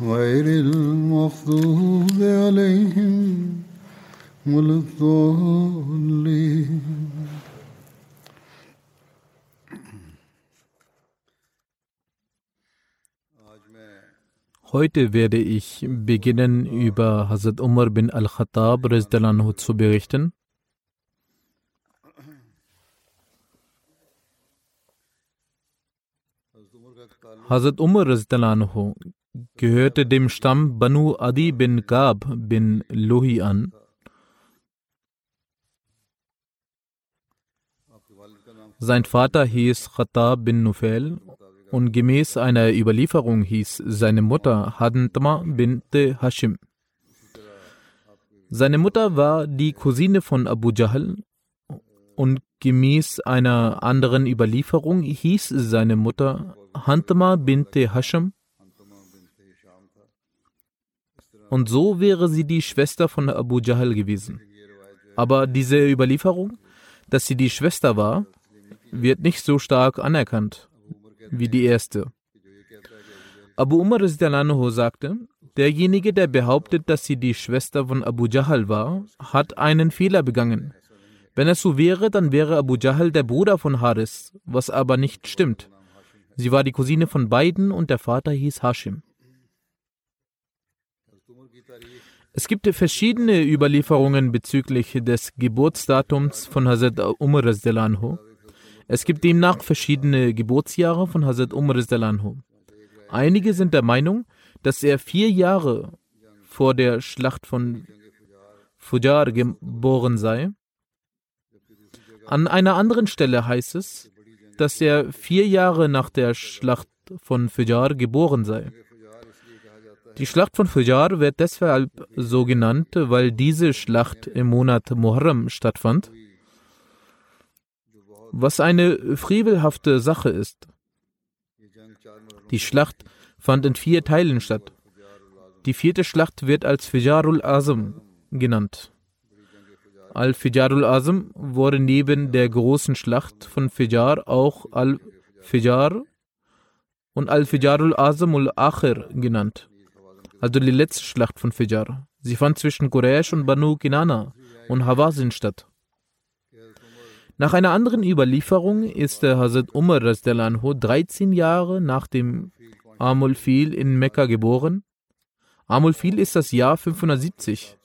غير المغضوب عليهم ولا الضالين Heute werde ich beginnen, über Hazrat Umar bin al-Khattab Rezdalanhu zu berichten. Hazrat Umar Rezdalanhu gehörte dem Stamm Banu Adi bin Gab bin Luhi an. Sein Vater hieß Khattab bin Nufail und gemäß einer Überlieferung hieß seine Mutter Hadntma bint Hashim. Seine Mutter war die Cousine von Abu Jahl und gemäß einer anderen Überlieferung hieß seine Mutter Hantma bint Hashim. Und so wäre sie die Schwester von Abu Jahl gewesen. Aber diese Überlieferung, dass sie die Schwester war, wird nicht so stark anerkannt wie die erste. Abu Umar sagte, derjenige, der behauptet, dass sie die Schwester von Abu Jahl war, hat einen Fehler begangen. Wenn es so wäre, dann wäre Abu Jahl der Bruder von Haris, was aber nicht stimmt. Sie war die Cousine von beiden und der Vater hieß Hashim. Es gibt verschiedene Überlieferungen bezüglich des Geburtsdatums von Hazrat Umar. Es gibt demnach verschiedene Geburtsjahre von Hazrat Umar. Einige sind der Meinung, dass er vier Jahre vor der Schlacht von Fujar geboren sei. An einer anderen Stelle heißt es, dass er vier Jahre nach der Schlacht von Fujar geboren sei. Die Schlacht von Fujar wird deshalb so genannt, weil diese Schlacht im Monat Muharram stattfand, was eine frevelhafte Sache ist. Die Schlacht fand in vier Teilen statt. Die vierte Schlacht wird als Fijarul Azam genannt. Al-Fijarul Azam wurde neben der großen Schlacht von Fijar auch Al-Fijar und Al-Fijarul Azamul Akhir genannt also die letzte Schlacht von Fijar. Sie fand zwischen Quraysh und Banu Kinana und Hawazin statt. Nach einer anderen Überlieferung ist der Hazrat Umar 13 Jahre nach dem Amul Fil in Mekka geboren. Amul Fil ist das Jahr 570.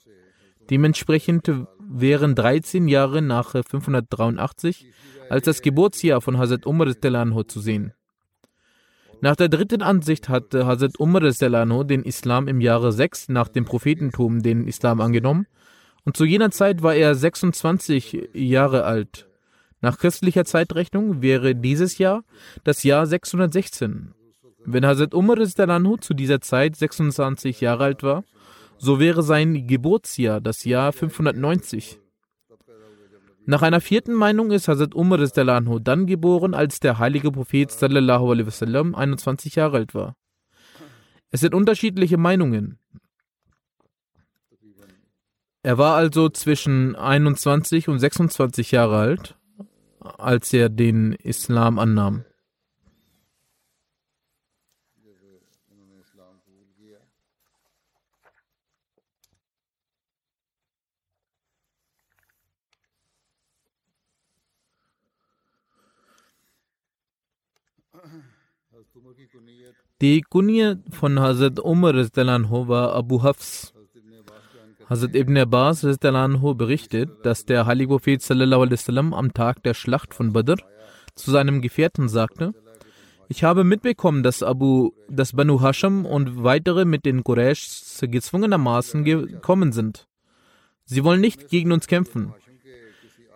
Dementsprechend wären 13 Jahre nach 583 als das Geburtsjahr von Hazrat Umar zu sehen. Nach der dritten Ansicht hatte Hazrat Umar den Islam im Jahre 6 nach dem Prophetentum den Islam angenommen und zu jener Zeit war er 26 Jahre alt. Nach christlicher Zeitrechnung wäre dieses Jahr das Jahr 616. Wenn Hazrat Umar zu dieser Zeit 26 Jahre alt war, so wäre sein Geburtsjahr das Jahr 590. Nach einer vierten Meinung ist Hazrat Umar dann geboren, als der heilige Prophet sallallahu alaihi wasallam 21 Jahre alt war. Es sind unterschiedliche Meinungen. Er war also zwischen 21 und 26 Jahre alt, als er den Islam annahm. Die Kunie von Hazrat Umar war Abu Hafs. Hazrat Ibn Abbas berichtet, dass der heilige Prophet am Tag der Schlacht von Badr zu seinem Gefährten sagte, ich habe mitbekommen, dass Abu, dass Banu Hasham und weitere mit den Quraysh gezwungenermaßen gekommen sind. Sie wollen nicht gegen uns kämpfen.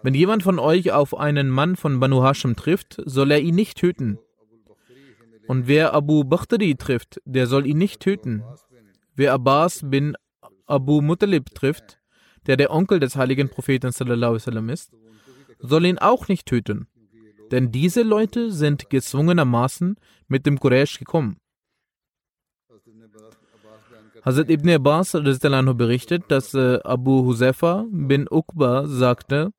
Wenn jemand von euch auf einen Mann von Banu Hasham trifft, soll er ihn nicht töten. Und wer Abu Bakhtari trifft, der soll ihn nicht töten. Wer Abbas bin Abu Muttalib trifft, der der Onkel des heiligen Propheten ist, soll ihn auch nicht töten. Denn diese Leute sind gezwungenermaßen mit dem Quraysh gekommen. Hazrat Ibn Abbas berichtet, dass äh, Abu Husefa bin Uqba sagte,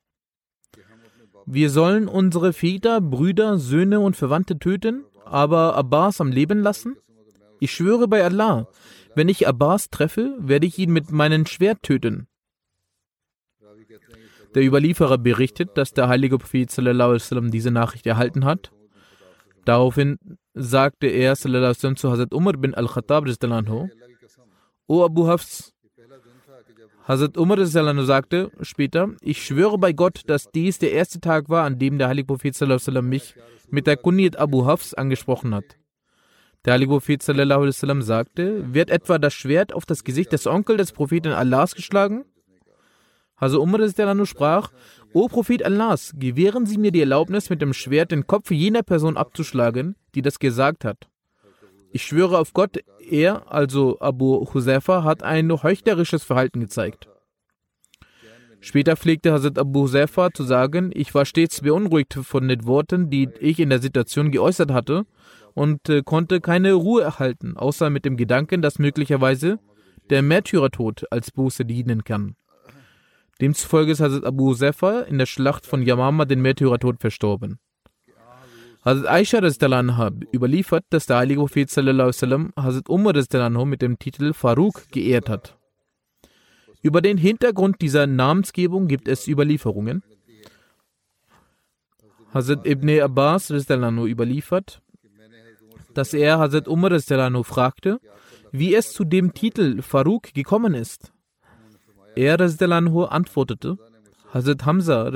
wir sollen unsere Väter, Brüder, Söhne und Verwandte töten aber Abbas am Leben lassen? Ich schwöre bei Allah, wenn ich Abbas treffe, werde ich ihn mit meinem Schwert töten. Der Überlieferer berichtet, dass der heilige Prophet sallam, diese Nachricht erhalten hat. Daraufhin sagte er sallam, zu Hazrat Umar bin al-Khattab, O Abu Hafs, Hazrat Umar sagte später, ich schwöre bei Gott, dass dies der erste Tag war, an dem der heilige Prophet mich mit der Kunyat Abu Hafs angesprochen hat. Der Heilige Prophet sagte, wird etwa das Schwert auf das Gesicht des Onkels des Propheten Allahs geschlagen? Also Umar sprach, O Prophet Allahs, gewähren Sie mir die Erlaubnis, mit dem Schwert den Kopf jener Person abzuschlagen, die das gesagt hat. Ich schwöre auf Gott, er, also Abu Huzaifa, hat ein heuchlerisches Verhalten gezeigt. Später pflegte Hazrat Abu Huzaifa zu sagen, ich war stets beunruhigt von den Worten, die ich in der Situation geäußert hatte und äh, konnte keine Ruhe erhalten, außer mit dem Gedanken, dass möglicherweise der Märtyrertod als Buße dienen kann. Demzufolge ist Hazrat Abu Huzaifa in der Schlacht von Yamama den Märtyrertod verstorben. Hazrat Aisha anha überliefert, dass der heilige Prophet sallam, Hazrat Umar anha mit dem Titel Farouk geehrt hat. Über den Hintergrund dieser Namensgebung gibt es Überlieferungen. Hazrat Ibn Abbas überliefert, dass er Hazrat Umar fragte, wie es zu dem Titel Farouk gekommen ist. Er antwortete, Hazrat Hamza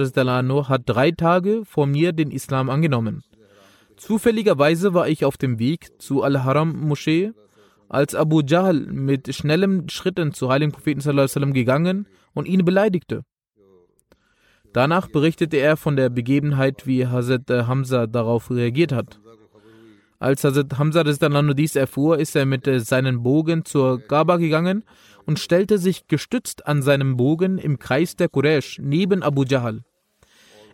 hat drei Tage vor mir den Islam angenommen. Zufälligerweise war ich auf dem Weg zu Al-Haram-Moschee als Abu Jahl mit schnellen Schritten zu heiligen Propheten sallam, gegangen und ihn beleidigte. Danach berichtete er von der Begebenheit, wie Hazrat Hamza darauf reagiert hat. Als Hazrat Hamza dies erfuhr, ist er mit seinem Bogen zur Gaba gegangen und stellte sich gestützt an seinem Bogen im Kreis der Quraysh neben Abu Jahl.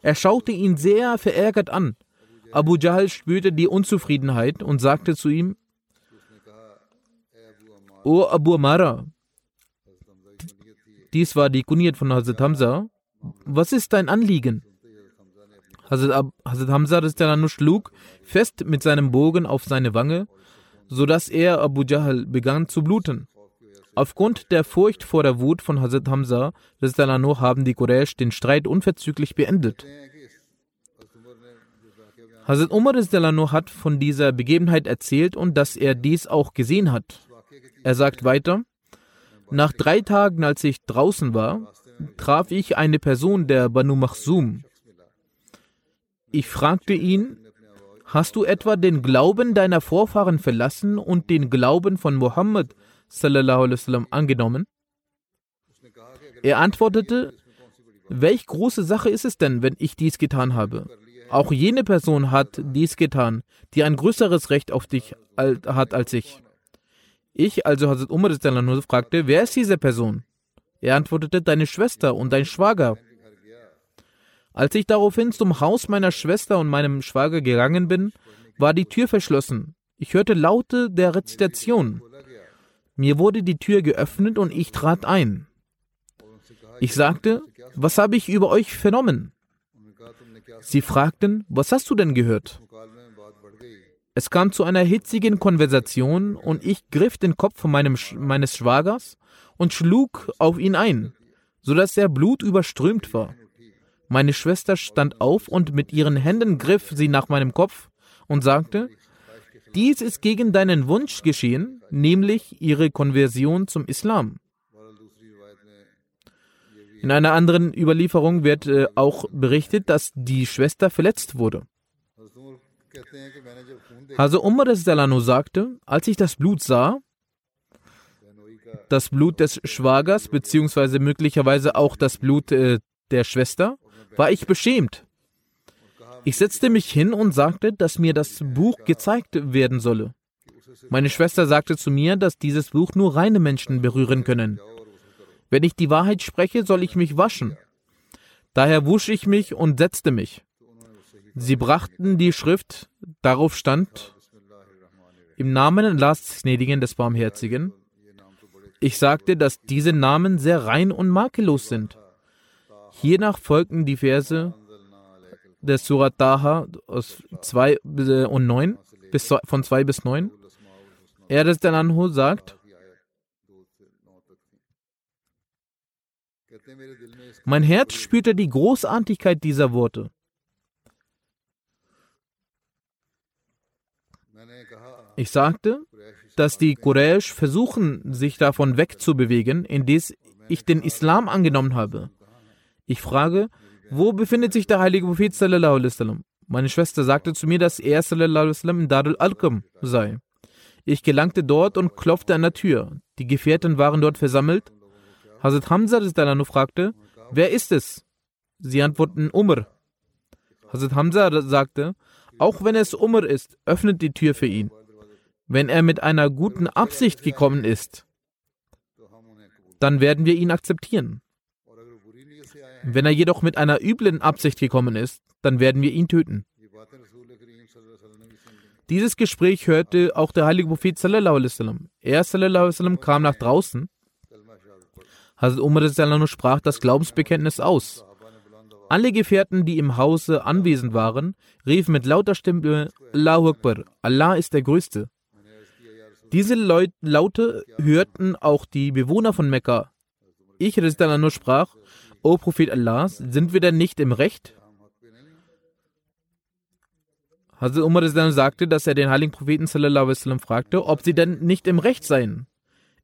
Er schaute ihn sehr verärgert an. Abu Jahl spürte die Unzufriedenheit und sagte zu ihm: O Abu Amara, dies war die Kunyat von Hazrat Hamza. Was ist dein Anliegen? Hazrat Hamza schlug fest mit seinem Bogen auf seine Wange, sodass er Abu Jahl begann zu bluten. Aufgrund der Furcht vor der Wut von Hazrat Hamza haben die Quraysh den Streit unverzüglich beendet. Hazrat Umar hat von dieser Begebenheit erzählt und dass er dies auch gesehen hat. Er sagt weiter, nach drei Tagen, als ich draußen war, traf ich eine Person der Banu Machsum. Ich fragte ihn, hast du etwa den Glauben deiner Vorfahren verlassen und den Glauben von Muhammad angenommen? Er antwortete, welch große Sache ist es denn, wenn ich dies getan habe? Auch jene Person hat dies getan, die ein größeres Recht auf dich hat als ich. Ich, also Hazrat Umar fragte, wer ist diese Person? Er antwortete, deine Schwester und dein Schwager. Als ich daraufhin zum Haus meiner Schwester und meinem Schwager gegangen bin, war die Tür verschlossen. Ich hörte Laute der Rezitation. Mir wurde die Tür geöffnet und ich trat ein. Ich sagte, was habe ich über euch vernommen? Sie fragten, was hast du denn gehört? Es kam zu einer hitzigen Konversation und ich griff den Kopf meinem, meines Schwagers und schlug auf ihn ein, sodass er blutüberströmt war. Meine Schwester stand auf und mit ihren Händen griff sie nach meinem Kopf und sagte, dies ist gegen deinen Wunsch geschehen, nämlich ihre Konversion zum Islam. In einer anderen Überlieferung wird äh, auch berichtet, dass die Schwester verletzt wurde. Also Umar Salano sagte, als ich das Blut sah, das Blut des Schwagers, beziehungsweise möglicherweise auch das Blut äh, der Schwester, war ich beschämt. Ich setzte mich hin und sagte, dass mir das Buch gezeigt werden solle. Meine Schwester sagte zu mir, dass dieses Buch nur reine Menschen berühren können. Wenn ich die Wahrheit spreche, soll ich mich waschen. Daher wusch ich mich und setzte mich. Sie brachten die Schrift, darauf stand, im Namen Allahs des Gnädigen des Barmherzigen. Ich sagte, dass diese Namen sehr rein und makellos sind. Hiernach folgten die Verse des Surat Taha aus 2 und 9, bis, von 2 bis 9. Er, das Anhu, sagt, Mein Herz spürte die Großartigkeit dieser Worte. Ich sagte, dass die Quraysh versuchen, sich davon wegzubewegen, indes ich den Islam angenommen habe. Ich frage, wo befindet sich der heilige Prophet? Meine Schwester sagte zu mir, dass er in Darul Alqam sei. Ich gelangte dort und klopfte an der Tür. Die Gefährten waren dort versammelt. Hazrat Hamza fragte, wer ist es? Sie antworteten Umar. Hazrat Hamza sagte, auch wenn es Umar ist, öffnet die Tür für ihn. Wenn er mit einer guten Absicht gekommen ist, dann werden wir ihn akzeptieren. Wenn er jedoch mit einer üblen Absicht gekommen ist, dann werden wir ihn töten. Dieses Gespräch hörte auch der heilige Prophet sallallahu alaihi wasallam. Er sallallahu alaihi wasallam kam nach draußen. Hazrat Umar sprach das Glaubensbekenntnis aus. Alle Gefährten, die im Hause anwesend waren, riefen mit lauter Stimme Allahu Akbar, Allah ist der Größte. Diese Leut Laute hörten auch die Bewohner von Mekka. Ich, nur sprach, O Prophet Allahs, sind wir denn nicht im Recht? Hazrat Umar sagte, dass er den heiligen Propheten sallam, fragte, ob sie denn nicht im Recht seien.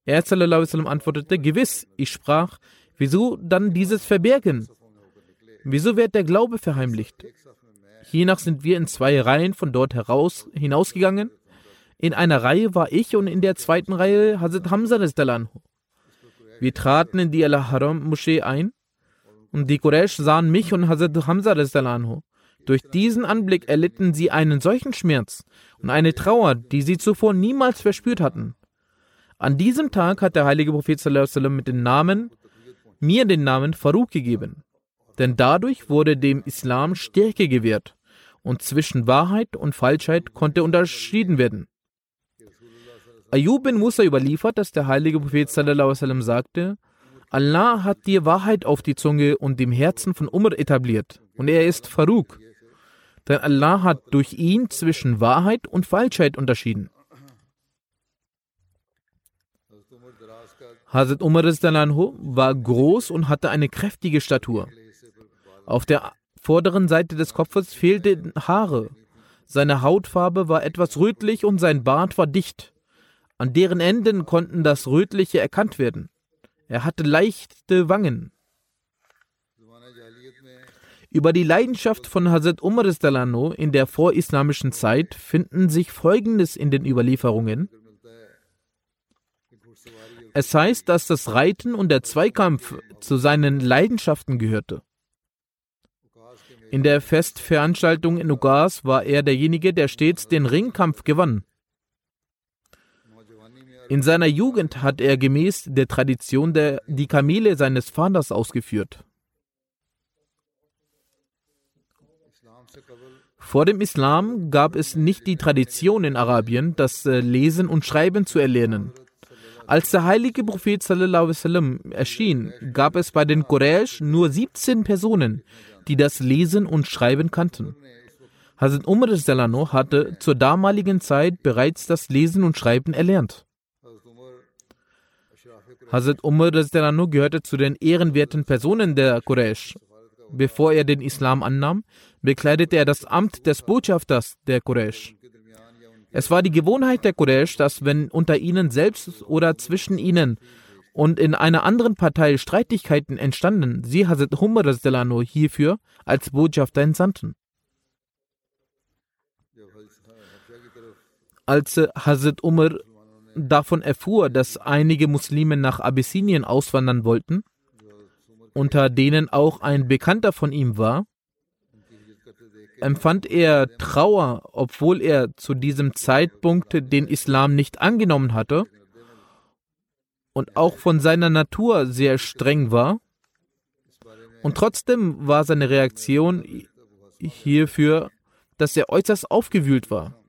Er sallam, antwortete, gewiss. Ich sprach, wieso dann dieses Verbergen? Wieso wird der Glaube verheimlicht? Hiernach sind wir in zwei Reihen von dort heraus hinausgegangen. In einer Reihe war ich und in der zweiten Reihe Hazrat Hamza. Wir traten in die Al-Haram-Moschee ein und die Quraysh sahen mich und Hazrat Hamza. Durch diesen Anblick erlitten sie einen solchen Schmerz und eine Trauer, die sie zuvor niemals verspürt hatten. An diesem Tag hat der heilige Prophet mit dem Namen, mir den Namen Farouk gegeben. Denn dadurch wurde dem Islam Stärke gewährt und zwischen Wahrheit und Falschheit konnte unterschieden werden. Ayub bin Musa überliefert, dass der heilige Prophet sagte, Allah hat dir Wahrheit auf die Zunge und dem Herzen von Umar etabliert und er ist Farouk. Denn Allah hat durch ihn zwischen Wahrheit und Falschheit unterschieden. Hazrat Umar war groß und hatte eine kräftige Statur. Auf der vorderen Seite des Kopfes fehlten Haare. Seine Hautfarbe war etwas rötlich und sein Bart war dicht. An deren Enden konnten das Rötliche erkannt werden. Er hatte leichte Wangen. Über die Leidenschaft von Hazrat Umar in der vorislamischen Zeit finden sich Folgendes in den Überlieferungen. Es heißt, dass das Reiten und der Zweikampf zu seinen Leidenschaften gehörte. In der Festveranstaltung in Ugas war er derjenige, der stets den Ringkampf gewann. In seiner Jugend hat er gemäß der Tradition der, die Kamele seines Vaters ausgeführt. Vor dem Islam gab es nicht die Tradition in Arabien, das äh, Lesen und Schreiben zu erlernen. Als der heilige Prophet sallam, erschien, gab es bei den Quraysh nur 17 Personen, die das Lesen und Schreiben kannten. Hazrat Umar Delano hatte zur damaligen Zeit bereits das Lesen und Schreiben erlernt. Hazrat Umar Delano gehörte zu den ehrenwerten Personen der Quraysh. Bevor er den Islam annahm, bekleidete er das Amt des Botschafters der Quraysh. Es war die Gewohnheit der Quraysh, dass wenn unter ihnen selbst oder zwischen ihnen und in einer anderen Partei Streitigkeiten entstanden, sie Hazrat Umar Delano hierfür als Botschafter entsandten. Als Hazrat Umar davon erfuhr, dass einige Muslime nach Abyssinien auswandern wollten, unter denen auch ein Bekannter von ihm war, empfand er Trauer, obwohl er zu diesem Zeitpunkt den Islam nicht angenommen hatte und auch von seiner Natur sehr streng war. Und trotzdem war seine Reaktion hierfür, dass er äußerst aufgewühlt war.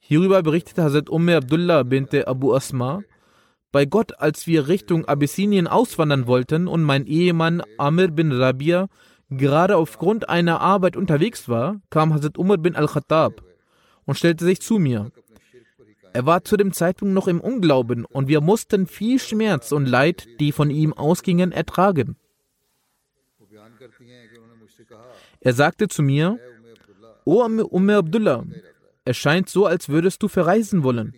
Hierüber berichtete Hazrat Umm Abdullah bint Abu Asma, bei Gott, als wir Richtung Abyssinien auswandern wollten und mein Ehemann Amir bin Rabia gerade aufgrund einer Arbeit unterwegs war, kam Hazrat Umar bin al-Khattab und stellte sich zu mir. Er war zu dem Zeitpunkt noch im Unglauben und wir mussten viel Schmerz und Leid, die von ihm ausgingen, ertragen. Er sagte zu mir, O Umm Abdullah, es scheint so, als würdest du verreisen wollen.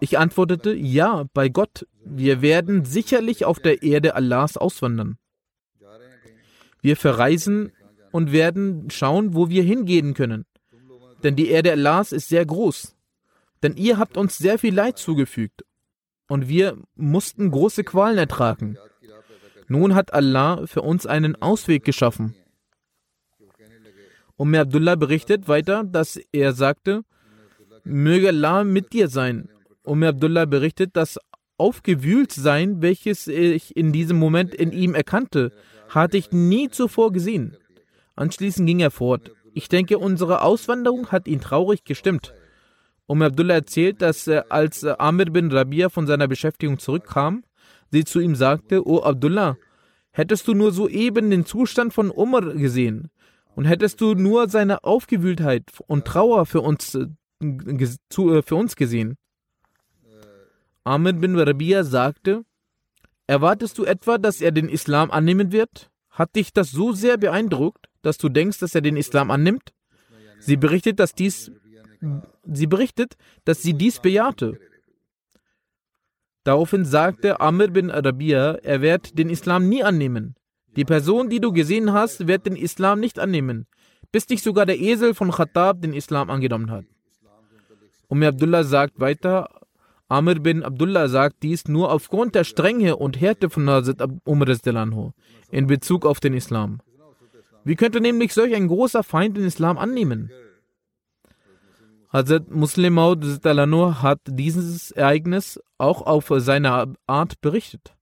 Ich antwortete, ja, bei Gott, wir werden sicherlich auf der Erde Allahs auswandern. Wir verreisen und werden schauen, wo wir hingehen können. Denn die Erde Allahs ist sehr groß. Denn ihr habt uns sehr viel Leid zugefügt. Und wir mussten große Qualen ertragen. Nun hat Allah für uns einen Ausweg geschaffen. Umm Abdullah berichtet weiter, dass er sagte, möge Allah mit dir sein. Umm Abdullah berichtet, dass Aufgewühltsein, welches ich in diesem Moment in ihm erkannte, hatte ich nie zuvor gesehen. Anschließend ging er fort. Ich denke, unsere Auswanderung hat ihn traurig gestimmt. Umm Abdullah erzählt, dass als Amir bin Rabia von seiner Beschäftigung zurückkam, sie zu ihm sagte, O Abdullah, hättest du nur soeben den Zustand von Umar gesehen, und hättest du nur seine Aufgewühltheit und Trauer für uns, äh, äh, für uns gesehen. Ahmed bin Rabia sagte, Erwartest du etwa, dass er den Islam annehmen wird? Hat dich das so sehr beeindruckt, dass du denkst, dass er den Islam annimmt? Sie berichtet, dass dies, sie berichtet, dass sie dies bejahte. Daraufhin sagte Amr bin Rabia, er wird den Islam nie annehmen. Die Person, die du gesehen hast, wird den Islam nicht annehmen, bis nicht sogar der Esel von Khattab den Islam angenommen hat. Umm Abdullah sagt weiter, Amr bin Abdullah sagt dies nur aufgrund der Strenge und Härte von Hazrat Umar in Bezug auf den Islam. Wie könnte nämlich solch ein großer Feind den Islam annehmen? Hazrat Muslim Maud hat dieses Ereignis auch auf seine Art berichtet.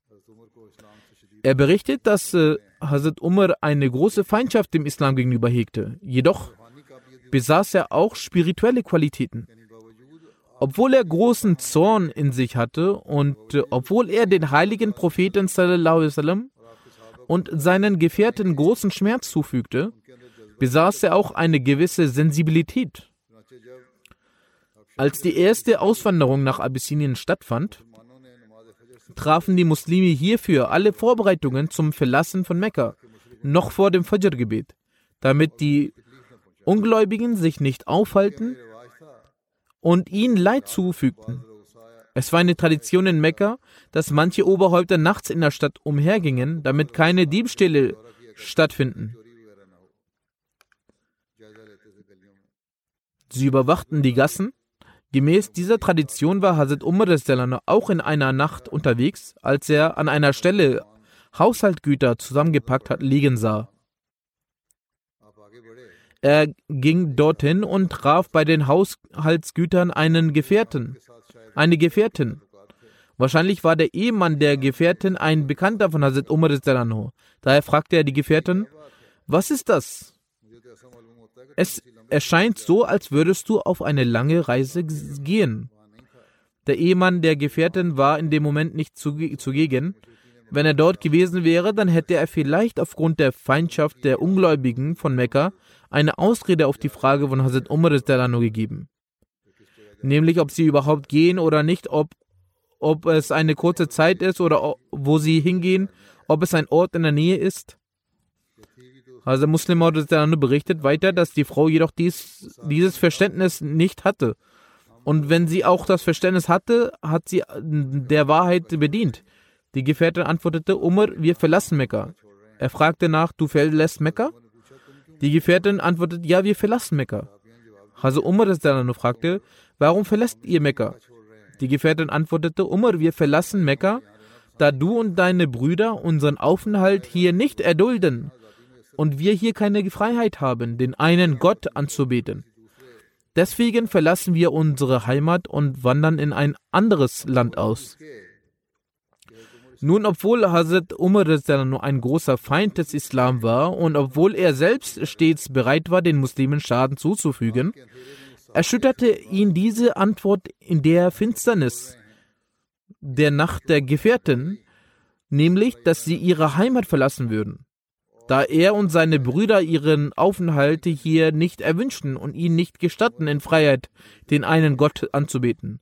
Er berichtet, dass äh, Hazrat Umar eine große Feindschaft dem Islam gegenüber hegte. Jedoch besaß er auch spirituelle Qualitäten. Obwohl er großen Zorn in sich hatte und äh, obwohl er den heiligen Propheten und seinen Gefährten großen Schmerz zufügte, besaß er auch eine gewisse Sensibilität. Als die erste Auswanderung nach Abyssinien stattfand, trafen die Muslime hierfür alle Vorbereitungen zum Verlassen von Mekka, noch vor dem Fajr-Gebet, damit die Ungläubigen sich nicht aufhalten und ihnen Leid zufügten. Es war eine Tradition in Mekka, dass manche Oberhäupter nachts in der Stadt umhergingen, damit keine Diebstähle stattfinden. Sie überwachten die Gassen Gemäß dieser Tradition war Hazrat Umar auch in einer Nacht unterwegs, als er an einer Stelle Haushaltgüter zusammengepackt hat liegen sah. Er ging dorthin und traf bei den Haushaltsgütern einen Gefährten, eine Gefährtin. Wahrscheinlich war der Ehemann der Gefährtin ein Bekannter von Hazrat Umar. Daher fragte er die Gefährtin, was ist das? Es erscheint so, als würdest du auf eine lange Reise gehen. Der Ehemann der Gefährtin war in dem Moment nicht zugegen. Wenn er dort gewesen wäre, dann hätte er vielleicht aufgrund der Feindschaft der Ungläubigen von Mekka eine Ausrede auf die Frage von Hazrat Umar gegeben. Nämlich, ob sie überhaupt gehen oder nicht, ob, ob es eine kurze Zeit ist oder wo sie hingehen, ob es ein Ort in der Nähe ist. Also Muslim berichtet weiter, dass die Frau jedoch dies, dieses Verständnis nicht hatte. Und wenn sie auch das Verständnis hatte, hat sie der Wahrheit bedient. Die Gefährtin antwortete, Umar, wir verlassen Mekka. Er fragte nach, du verlässt Mekka? Die Gefährtin antwortete, ja, wir verlassen Mekka. Also Umar fragte, warum verlässt ihr Mekka? Die Gefährtin antwortete, Umar, wir verlassen Mekka, da du und deine Brüder unseren Aufenthalt hier nicht erdulden und wir hier keine Freiheit haben, den einen Gott anzubeten. Deswegen verlassen wir unsere Heimat und wandern in ein anderes Land aus. Nun, obwohl Hazrat Umar ein großer Feind des Islam war und obwohl er selbst stets bereit war, den Muslimen Schaden zuzufügen, erschütterte ihn diese Antwort in der Finsternis der Nacht der Gefährten, nämlich, dass sie ihre Heimat verlassen würden, da er und seine Brüder ihren Aufenthalt hier nicht erwünschten und ihnen nicht gestatten, in Freiheit den einen Gott anzubeten.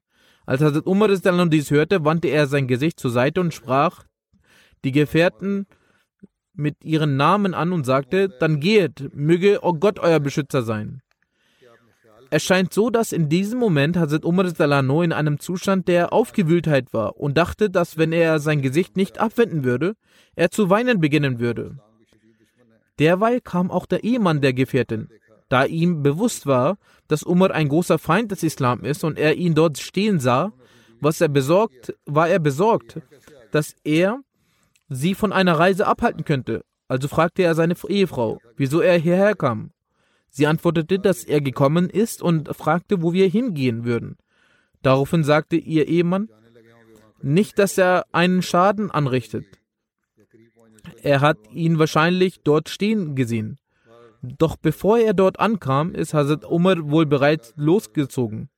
Als Hazrat Umar dies hörte, wandte er sein Gesicht zur Seite und sprach die Gefährten mit ihren Namen an und sagte, dann gehet, möge oh Gott euer Beschützer sein. Es scheint so, dass in diesem Moment Hazrat Umar in einem Zustand der Aufgewühltheit war und dachte, dass wenn er sein Gesicht nicht abwenden würde, er zu weinen beginnen würde. Derweil kam auch der Ehemann der Gefährtin, da ihm bewusst war, dass Umar ein großer Feind des Islam ist und er ihn dort stehen sah, was er besorgt, war er besorgt, dass er sie von einer Reise abhalten könnte. Also fragte er seine Ehefrau, wieso er hierher kam. Sie antwortete, dass er gekommen ist und fragte, wo wir hingehen würden. Daraufhin sagte ihr Ehemann, nicht, dass er einen Schaden anrichtet. Er hat ihn wahrscheinlich dort stehen gesehen. Doch bevor er dort ankam, ist Hazrat Umar wohl bereits losgezogen.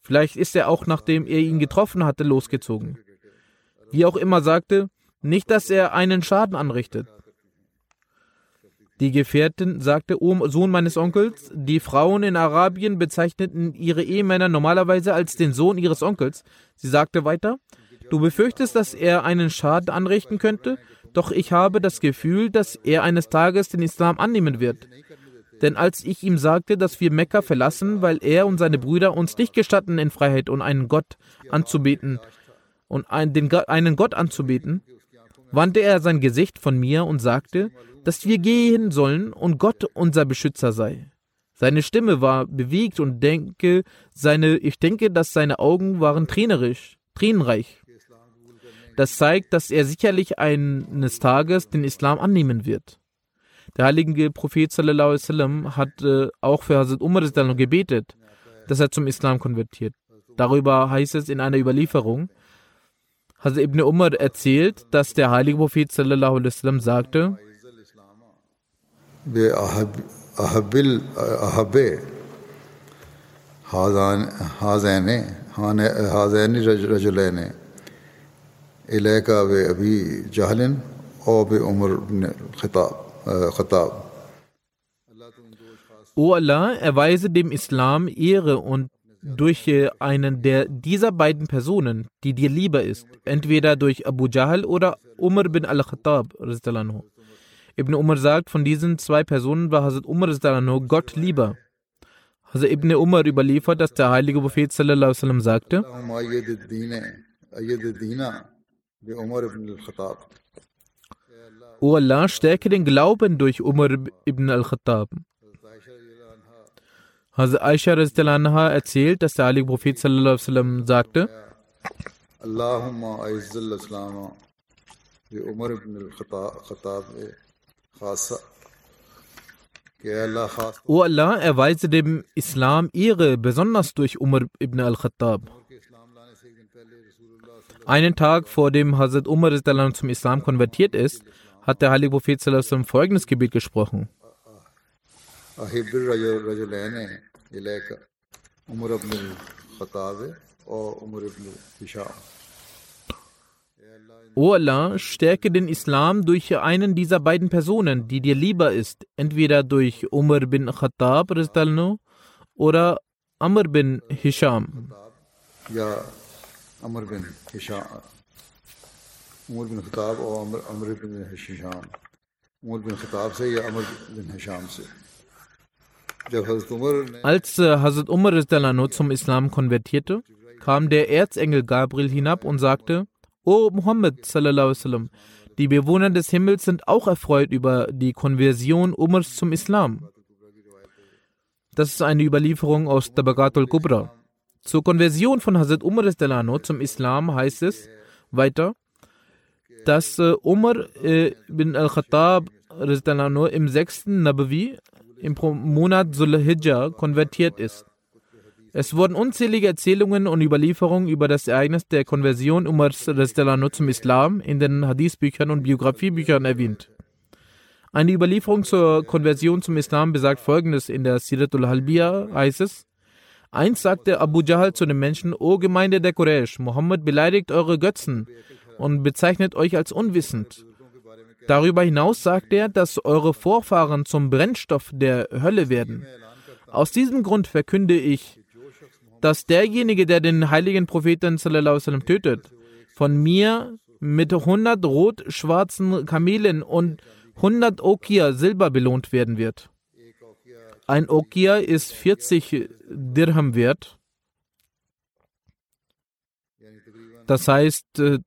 Vielleicht ist er auch nachdem er ihn getroffen hatte, losgezogen. Wie auch immer sagte, nicht, dass er einen Schaden anrichtet. Die Gefährtin sagte, O Sohn meines Onkels, die Frauen in Arabien bezeichneten ihre Ehemänner normalerweise als den Sohn ihres Onkels. Sie sagte weiter, du befürchtest, dass er einen Schaden anrichten könnte, doch ich habe das Gefühl, dass er eines Tages den Islam annehmen wird. Denn als ich ihm sagte, dass wir Mekka verlassen, weil er und seine Brüder uns nicht gestatten, in Freiheit und einen Gott anzubeten und einen Gott anzubeten, wandte er sein Gesicht von mir und sagte, dass wir gehen sollen und Gott unser Beschützer sei. Seine Stimme war bewegt und denke, seine, ich denke, dass seine Augen waren tränerisch, tränenreich. Das zeigt, dass er sicherlich eines Tages den Islam annehmen wird. Der heilige Prophet sallallahu sallam, hat äh, auch für Hazrat Umar gebetet, dass er zum Islam konvertiert. Darüber heißt es in einer Überlieferung, Hazrat Ibn Umar erzählt, dass der heilige Prophet sallallahu sallam, sagte, هذين رجلين إليك بأبي جهل أو بأمر بن الخطاب O Allah, erweise dem Islam Ehre und durch einen der dieser beiden Personen, die dir lieber ist, entweder durch Abu Jahl oder Umar bin al-Khattab. Ibn Umar sagt, von diesen zwei Personen war Hazrat Umar Gott lieber. Hazrat Ibn Umar überliefert, dass der heilige Prophet sallam, sagte, O Allah, stärke den Glauben durch Umar ibn al-Khattab. Hazrat Aisha anha erzählt, dass der heilige Prophet sallam, sagte, O Allah, erweise dem Islam Ehre, besonders durch Umar ibn al-Khattab. Einen Tag vor dem Hazrat Umar zum Islam konvertiert ist, hat der heilige Prophet zum folgendes Gebet gesprochen. O Allah, stärke den Islam durch einen dieser beiden Personen, die dir lieber ist, entweder durch Umar bin Khattab oder Amr bin Hisham. Amar bin Hisham Umar बिन खताब और अमर Amar bin Hisham Umar बिन खताब से या Amr बिन Hisham से जब हजरत उमर ने Als äh, Hazrat Umar radiallahu zum Islam konvertierte, kam der Erzengel Gabriel hinab und sagte, O Muhammad sallallahu alaihi wasallam, die Bewohner des Himmels sind auch erfreut über die Konversion Umars zum Islam. Das ist eine Überlieferung aus Tabaqatul Kubra. Zur Konversion von Hazrat Umar zum Islam heißt es weiter, dass äh, Umar äh, bin al-Khattab im sechsten Nabawi im Monat Zulhijjah konvertiert ist. Es wurden unzählige Erzählungen und Überlieferungen über das Ereignis der Konversion Umars zum Islam in den Hadithbüchern und Biografiebüchern erwähnt. Eine Überlieferung zur Konversion zum Islam besagt folgendes in der Siratul Halbiya heißt es, Einst sagte Abu Jahl zu den Menschen, O Gemeinde der Quraysh, Mohammed beleidigt eure Götzen und bezeichnet euch als unwissend. Darüber hinaus sagt er, dass eure Vorfahren zum Brennstoff der Hölle werden. Aus diesem Grund verkünde ich, dass derjenige, der den heiligen Propheten wasallam tötet, von mir mit 100 rot-schwarzen Kamelen und 100 Okia Silber belohnt werden wird. Ein Okia ist 40 Dirham wert. Das heißt, äh,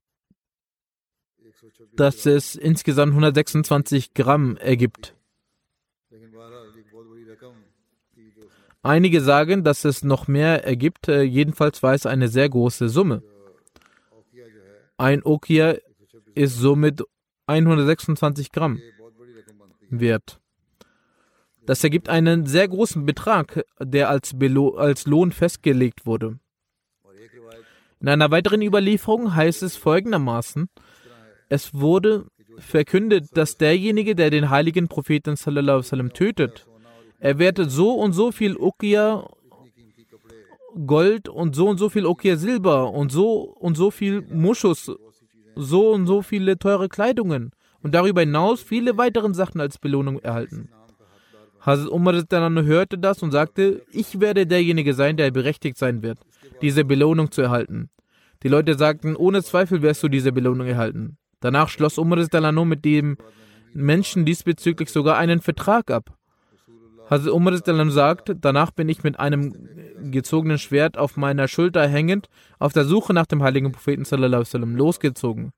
dass es insgesamt 126 Gramm ergibt. Einige sagen, dass es noch mehr ergibt, äh, jedenfalls war es eine sehr große Summe. Ein Okia ist somit 126 Gramm wert. Das ergibt einen sehr großen Betrag, der als, Belo als Lohn festgelegt wurde. In einer weiteren Überlieferung heißt es folgendermaßen: Es wurde verkündet, dass derjenige, der den heiligen Propheten sallallahu sallam, tötet, er werde so und so viel Okia Gold und so und so viel Okia Silber und so und so viel Muschus, so und so viele teure Kleidungen und darüber hinaus viele weitere Sachen als Belohnung erhalten. Hazrat Umar hörte das und sagte, ich werde derjenige sein, der berechtigt sein wird, diese Belohnung zu erhalten. Die Leute sagten, ohne Zweifel wirst du diese Belohnung erhalten. Danach schloss Umar mit dem Menschen diesbezüglich sogar einen Vertrag ab. Hazrat Umar sagt, danach bin ich mit einem gezogenen Schwert auf meiner Schulter hängend auf der Suche nach dem heiligen Propheten losgezogen.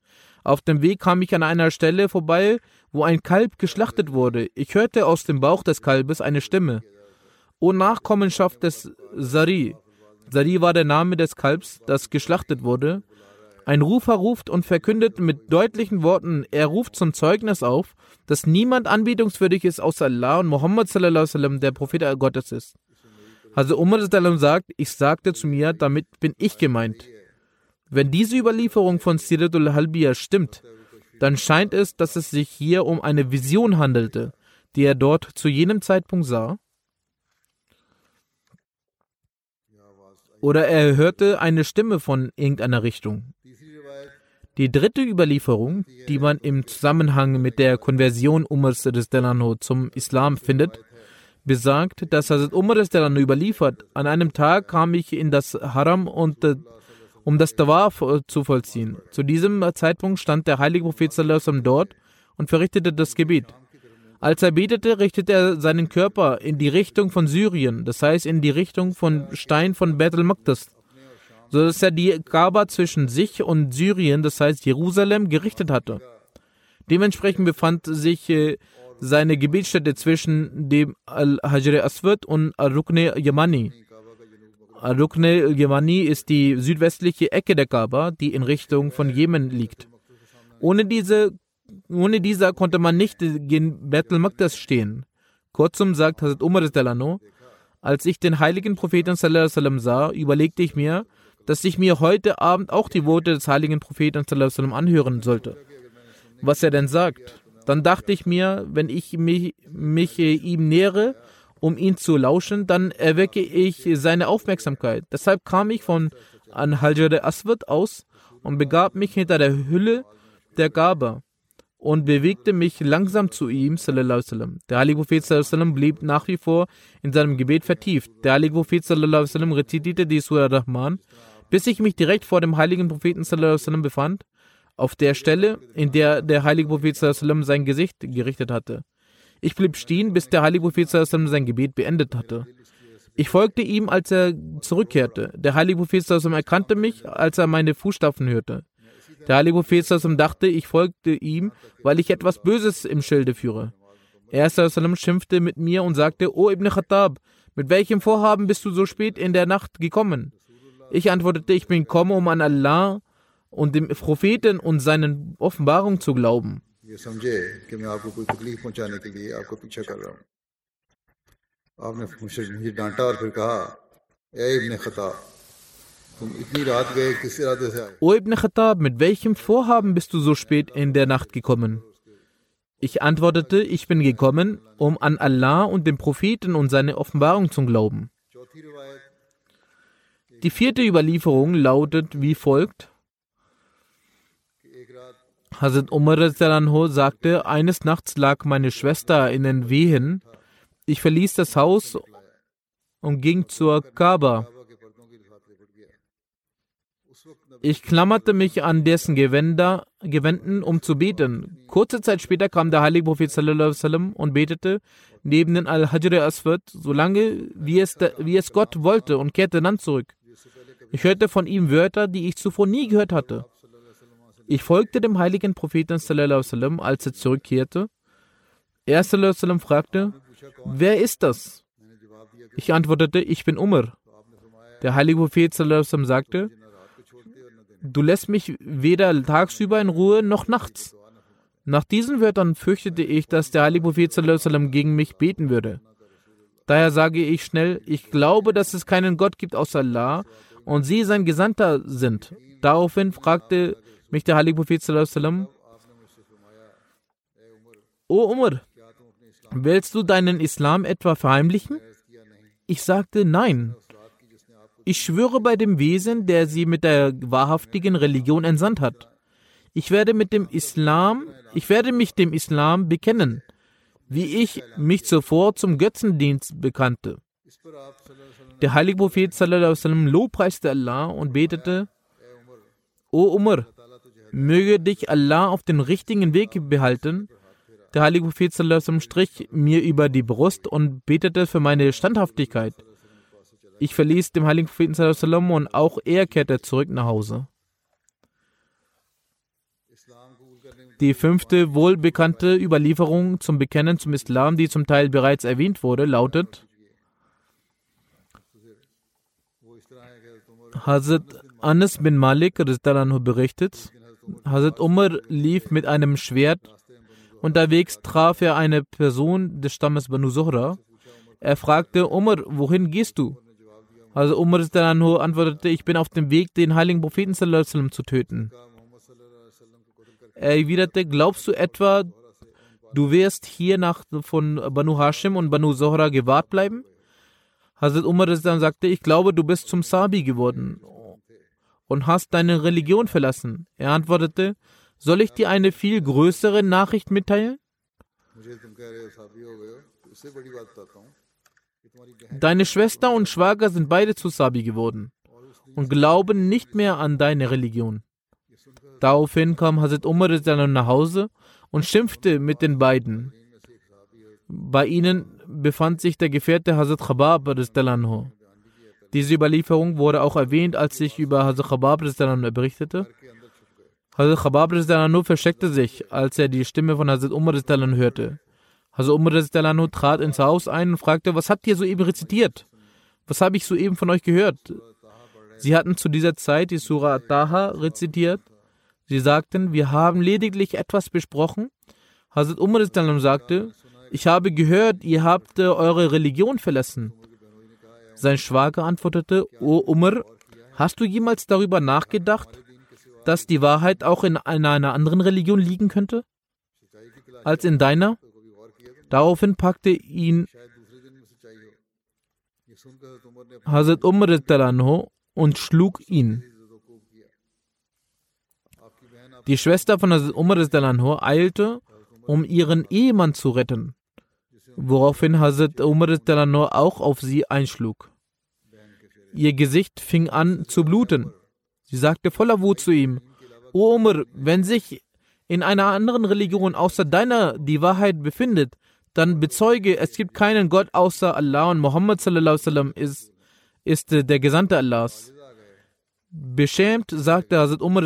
Auf dem Weg kam ich an einer Stelle vorbei, wo ein Kalb geschlachtet wurde. Ich hörte aus dem Bauch des Kalbes eine Stimme. O Nachkommenschaft des Sari. Sari war der Name des Kalbs, das geschlachtet wurde. Ein Rufer ruft und verkündet mit deutlichen Worten, er ruft zum Zeugnis auf, dass niemand anbetungswürdig ist außer Allah und Muhammad der Prophet Gottes ist. Also Umar sagt, ich sagte zu mir, damit bin ich gemeint. Wenn diese Überlieferung von Siratul Halbiya stimmt, dann scheint es, dass es sich hier um eine Vision handelte, die er dort zu jenem Zeitpunkt sah. Oder er hörte eine Stimme von irgendeiner Richtung. Die dritte Überlieferung, die man im Zusammenhang mit der Konversion Umars Delano zum Islam findet, besagt, dass Hazrat Umar Delano überliefert, an einem Tag kam ich in das Haram und äh, um das Tawaf äh, zu vollziehen. Zu diesem Zeitpunkt stand der heilige Prophet sallallahu dort und verrichtete das Gebet. Als er betete, richtete er seinen Körper in die Richtung von Syrien, das heißt in die Richtung von Stein von Beth al-Maqdis, so dass er die Kaaba zwischen sich und Syrien, das heißt Jerusalem, gerichtet hatte. Dementsprechend befand sich äh, seine Gebetsstätte zwischen dem Al-Hajr Aswad und Al-Rukne Yamani. Al-Rukne Yamani ist die südwestliche Ecke der Kaaba, die in Richtung von Jemen liegt. Ohne diese ohne dieser konnte man nicht gegen Bethel Maqdas stehen. Kurzum sagt Hazrat Umar Delano, als ich den heiligen Propheten wasallam sah, überlegte ich mir, dass ich mir heute Abend auch die Worte des heiligen Propheten wasallam anhören sollte. Was er denn sagt. Dann dachte ich mir, wenn ich mich, mich äh, ihm nähere, um ihn zu lauschen, dann erwecke ich seine Aufmerksamkeit. Deshalb kam ich von an Hajar Aswad aus und begab mich hinter der Hülle der Gabe und bewegte mich langsam zu ihm. Der heilige Prophet blieb nach wie vor in seinem Gebet vertieft. Der heilige Prophet rezitierte die Surah Rahman, bis ich mich direkt vor dem heiligen Propheten befand, auf der Stelle, in der der heilige Prophet sein Gesicht gerichtet hatte. Ich blieb stehen, bis der heilige Prophet sein Gebet beendet hatte. Ich folgte ihm, als er zurückkehrte. Der heilige Prophet erkannte mich, als er meine Fußstapfen hörte. Der heilige Prophet dachte, ich folgte ihm, weil ich etwas Böses im Schilde führe. Er schimpfte mit mir und sagte, O Ibn Khattab, mit welchem Vorhaben bist du so spät in der Nacht gekommen? Ich antwortete, ich bin gekommen, um an Allah und dem Propheten und seinen Offenbarungen zu glauben. O Ibn Khattab, mit welchem Vorhaben bist du so spät in der Nacht gekommen? Ich antwortete, ich bin gekommen, um an Allah und den Propheten und seine Offenbarung zu glauben. Die vierte Überlieferung lautet wie folgt. Hazrat Umar sagte, eines Nachts lag meine Schwester in den Wehen ich verließ das Haus und ging zur Kaaba. Ich klammerte mich an dessen Gewänder, Gewänden, um zu beten. Kurze Zeit später kam der heilige Prophet und betete neben den Al-Hajr Aswad, solange wie es, wie es Gott wollte, und kehrte dann zurück. Ich hörte von ihm Wörter, die ich zuvor nie gehört hatte. Ich folgte dem heiligen Propheten, sallam, als er zurückkehrte. Er sallam, fragte, Wer ist das? Ich antwortete, ich bin Umar. Der heilige Prophet sagte, du lässt mich weder tagsüber in Ruhe noch nachts. Nach diesen Wörtern fürchtete ich, dass der heilige Prophet gegen mich beten würde. Daher sage ich schnell, ich glaube, dass es keinen Gott gibt außer Allah und sie sein Gesandter sind. Daraufhin fragte mich der heilige Prophet, O Umar, Willst du deinen Islam etwa verheimlichen? Ich sagte nein. Ich schwöre bei dem Wesen, der sie mit der wahrhaftigen Religion entsandt hat. Ich werde mit dem Islam, ich werde mich dem Islam bekennen, wie ich mich zuvor zum Götzendienst bekannte. Der heilige Prophet sallam, lobpreiste Allah und betete, O Umar, möge dich Allah auf den richtigen Weg behalten der heilige Prophet strich mir über die Brust und betete für meine Standhaftigkeit. Ich verließ dem heiligen Propheten und auch er kehrte zurück nach Hause. Die fünfte wohlbekannte Überlieferung zum Bekennen zum Islam, die zum Teil bereits erwähnt wurde, lautet: Hazrat Anas bin Malik berichtet, Hazrat Umar lief mit einem Schwert Unterwegs traf er eine Person des Stammes Banu Zuhra. Er fragte Umar, wohin gehst du? Also Umar antwortete, ich bin auf dem Weg, den heiligen Propheten zu töten. Er erwiderte, glaubst du etwa, du wirst hier nach von Banu Hashim und Banu Zohra gewahrt bleiben? Hazrat Umar sagte, ich glaube, du bist zum Sabi geworden und hast deine Religion verlassen. Er antwortete, soll ich dir eine viel größere Nachricht mitteilen? Deine Schwester und Schwager sind beide zu Sabi geworden und glauben nicht mehr an deine Religion. Daraufhin kam Hazrat Umar nach Hause und schimpfte mit den beiden. Bei ihnen befand sich der Gefährte Hazrat Khabab. Diese Überlieferung wurde auch erwähnt, als ich über Hazrat Khabab berichtete. Hazrat Khabab versteckte sich, als er die Stimme von Hazrat Umar hörte. Hazrat Umar trat ins Haus ein und fragte, was habt ihr soeben rezitiert? Was habe ich soeben von euch gehört? Sie hatten zu dieser Zeit die Surah Taha rezitiert. Sie sagten, wir haben lediglich etwas besprochen. Hazrat Umar sagte, ich habe gehört, ihr habt eure Religion verlassen. Sein Schwager antwortete, O Umar, hast du jemals darüber nachgedacht, dass die Wahrheit auch in einer anderen Religion liegen könnte, als in deiner? Daraufhin packte ihn Hazrat Umar und schlug ihn. Die Schwester von Hazrat Umar eilte, um ihren Ehemann zu retten woraufhin Hazrat Umar auch auf sie einschlug. Ihr Gesicht fing an zu bluten. Sie sagte voller Wut zu ihm, O Umar, wenn sich in einer anderen Religion außer deiner die Wahrheit befindet, dann bezeuge, es gibt keinen Gott außer Allah und Muhammad ist, ist der Gesandte Allahs. Beschämt sagte Hazrat Umar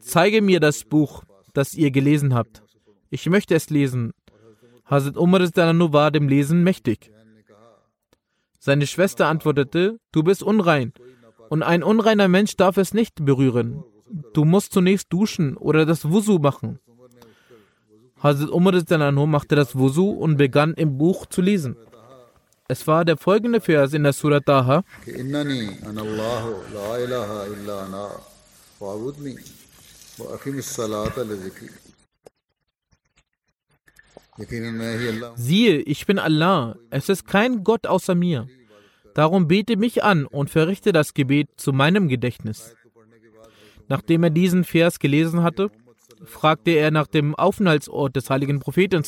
zeige mir das Buch, das ihr gelesen habt. Ich möchte es lesen. Hazrat Umar war dem Lesen mächtig. Seine Schwester antwortete, du bist unrein und ein unreiner Mensch darf es nicht berühren. Du musst zunächst duschen oder das Wusu machen. Hazrat Umar machte das Wusu und begann im Buch zu lesen. Es war der folgende Vers in der Surah Taha. Siehe, ich bin Allah, es ist kein Gott außer mir. Darum bete mich an und verrichte das Gebet zu meinem Gedächtnis. Nachdem er diesen Vers gelesen hatte, fragte er nach dem Aufenthaltsort des heiligen Propheten.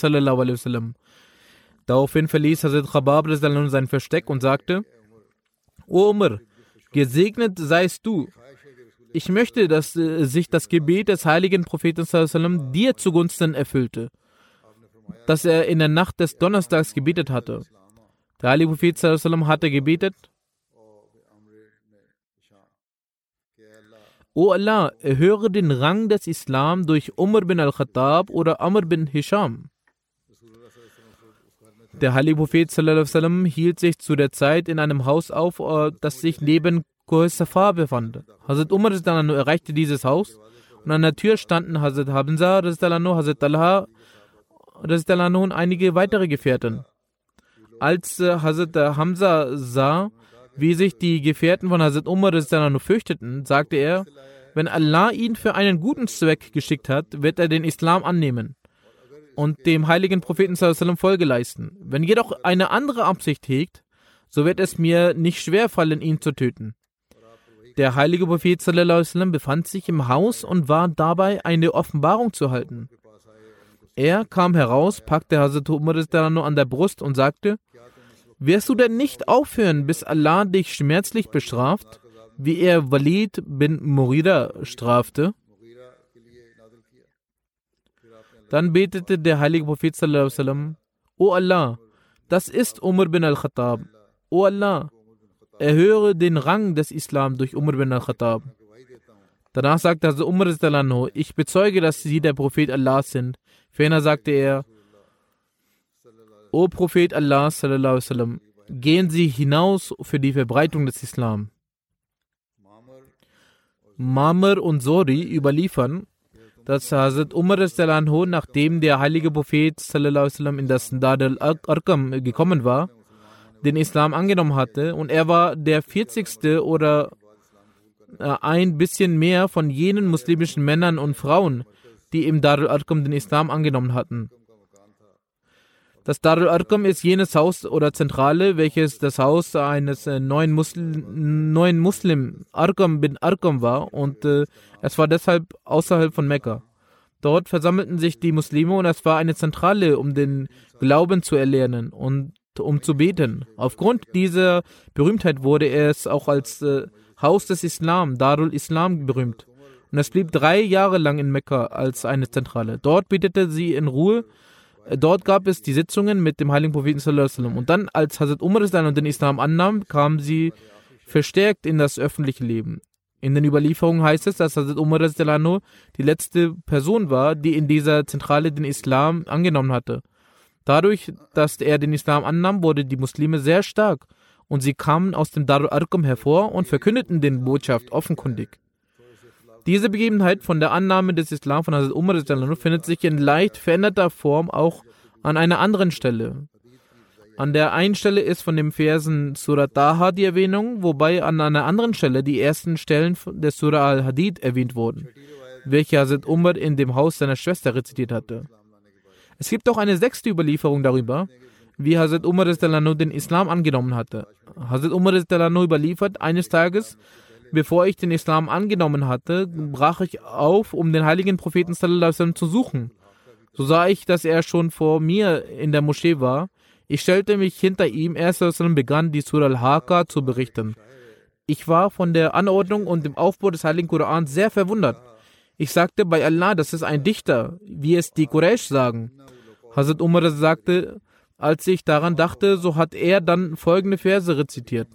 Daraufhin verließ Hazrat Khabab sein Versteck und sagte: O Umar, gesegnet seist du. Ich möchte, dass äh, sich das Gebet des heiligen Propheten dir zugunsten erfüllte, dass er in der Nacht des Donnerstags gebetet hatte. Der heilige Prophet hatte gebetet: O Allah, erhöre den Rang des Islam durch Umar bin al-Khattab oder Amr bin Hisham. Der heilige Prophet hielt sich zu der Zeit in einem Haus auf, äh, das sich neben Safar befand. Hazrat Umar erreichte dieses Haus und an der Tür standen Hazrat Hamza, Hazrat Talha und einige weitere Gefährten. Als äh, Hazrat Hamza sah, wie sich die Gefährten von Hazrat Umar fürchteten, sagte er, wenn Allah ihn für einen guten Zweck geschickt hat, wird er den Islam annehmen und dem heiligen Propheten Folge leisten. Wenn jedoch eine andere Absicht hegt, so wird es mir nicht schwer fallen, ihn zu töten. Der heilige Prophet befand sich im Haus und war dabei, eine Offenbarung zu halten. Er kam heraus, packte Hazrat Umar an der Brust und sagte, Wirst du denn nicht aufhören, bis Allah dich schmerzlich bestraft? wie er Walid bin Murida strafte. Dann betete der heilige Prophet sallam, O Allah, das ist Umar bin al-Khattab. O Allah, erhöre den Rang des Islam durch Umar bin al-Khattab. Danach sagte also Umar ich bezeuge, dass sie der Prophet Allah sind. Ferner sagte er, O Prophet Allah, gehen Sie hinaus für die Verbreitung des Islam. Mamr und Sori überliefern, dass Hazrat Umar nachdem der heilige Prophet in das Dar al-Arkam gekommen war, den Islam angenommen hatte und er war der 40. oder ein bisschen mehr von jenen muslimischen Männern und Frauen, die im Dar al-Arkam den Islam angenommen hatten. Das Darul Arqam ist jenes Haus oder Zentrale, welches das Haus eines äh, neuen, Muslim, neuen Muslim, Arqam bin Arqam war und äh, es war deshalb außerhalb von Mekka. Dort versammelten sich die Muslime und es war eine Zentrale, um den Glauben zu erlernen und um zu beten. Aufgrund dieser Berühmtheit wurde es auch als äh, Haus des Islam, Darul Islam, berühmt. Und es blieb drei Jahre lang in Mekka als eine Zentrale. Dort betete sie in Ruhe Dort gab es die Sitzungen mit dem heiligen Propheten und dann, als Hazrat Umar den Islam annahm, kamen sie verstärkt in das öffentliche Leben. In den Überlieferungen heißt es, dass Hazrat Umar die letzte Person war, die in dieser Zentrale den Islam angenommen hatte. Dadurch, dass er den Islam annahm, wurden die Muslime sehr stark und sie kamen aus dem Darul Arqam hervor und verkündeten den Botschaft offenkundig. Diese Begebenheit von der Annahme des Islam von Hazrat Umar findet sich in leicht veränderter Form auch an einer anderen Stelle. An der einen Stelle ist von dem Versen Surat Taha die Erwähnung, wobei an einer anderen Stelle die ersten Stellen des Surah al-Hadid erwähnt wurden, welche Hazrat Umar in dem Haus seiner Schwester rezitiert hatte. Es gibt auch eine sechste Überlieferung darüber, wie Hazrat Umar den Islam angenommen hatte. Hazrat Umar überliefert, eines Tages bevor ich den Islam angenommen hatte, brach ich auf, um den heiligen Propheten zu suchen. So sah ich, dass er schon vor mir in der Moschee war. Ich stellte mich hinter ihm. Er begann, die Surah al-Haqqa zu berichten. Ich war von der Anordnung und dem Aufbau des heiligen Koran sehr verwundert. Ich sagte bei Allah, das ist ein Dichter, wie es die Quraysh sagen. Hazrat Umar sagte, als ich daran dachte, so hat er dann folgende Verse rezitiert.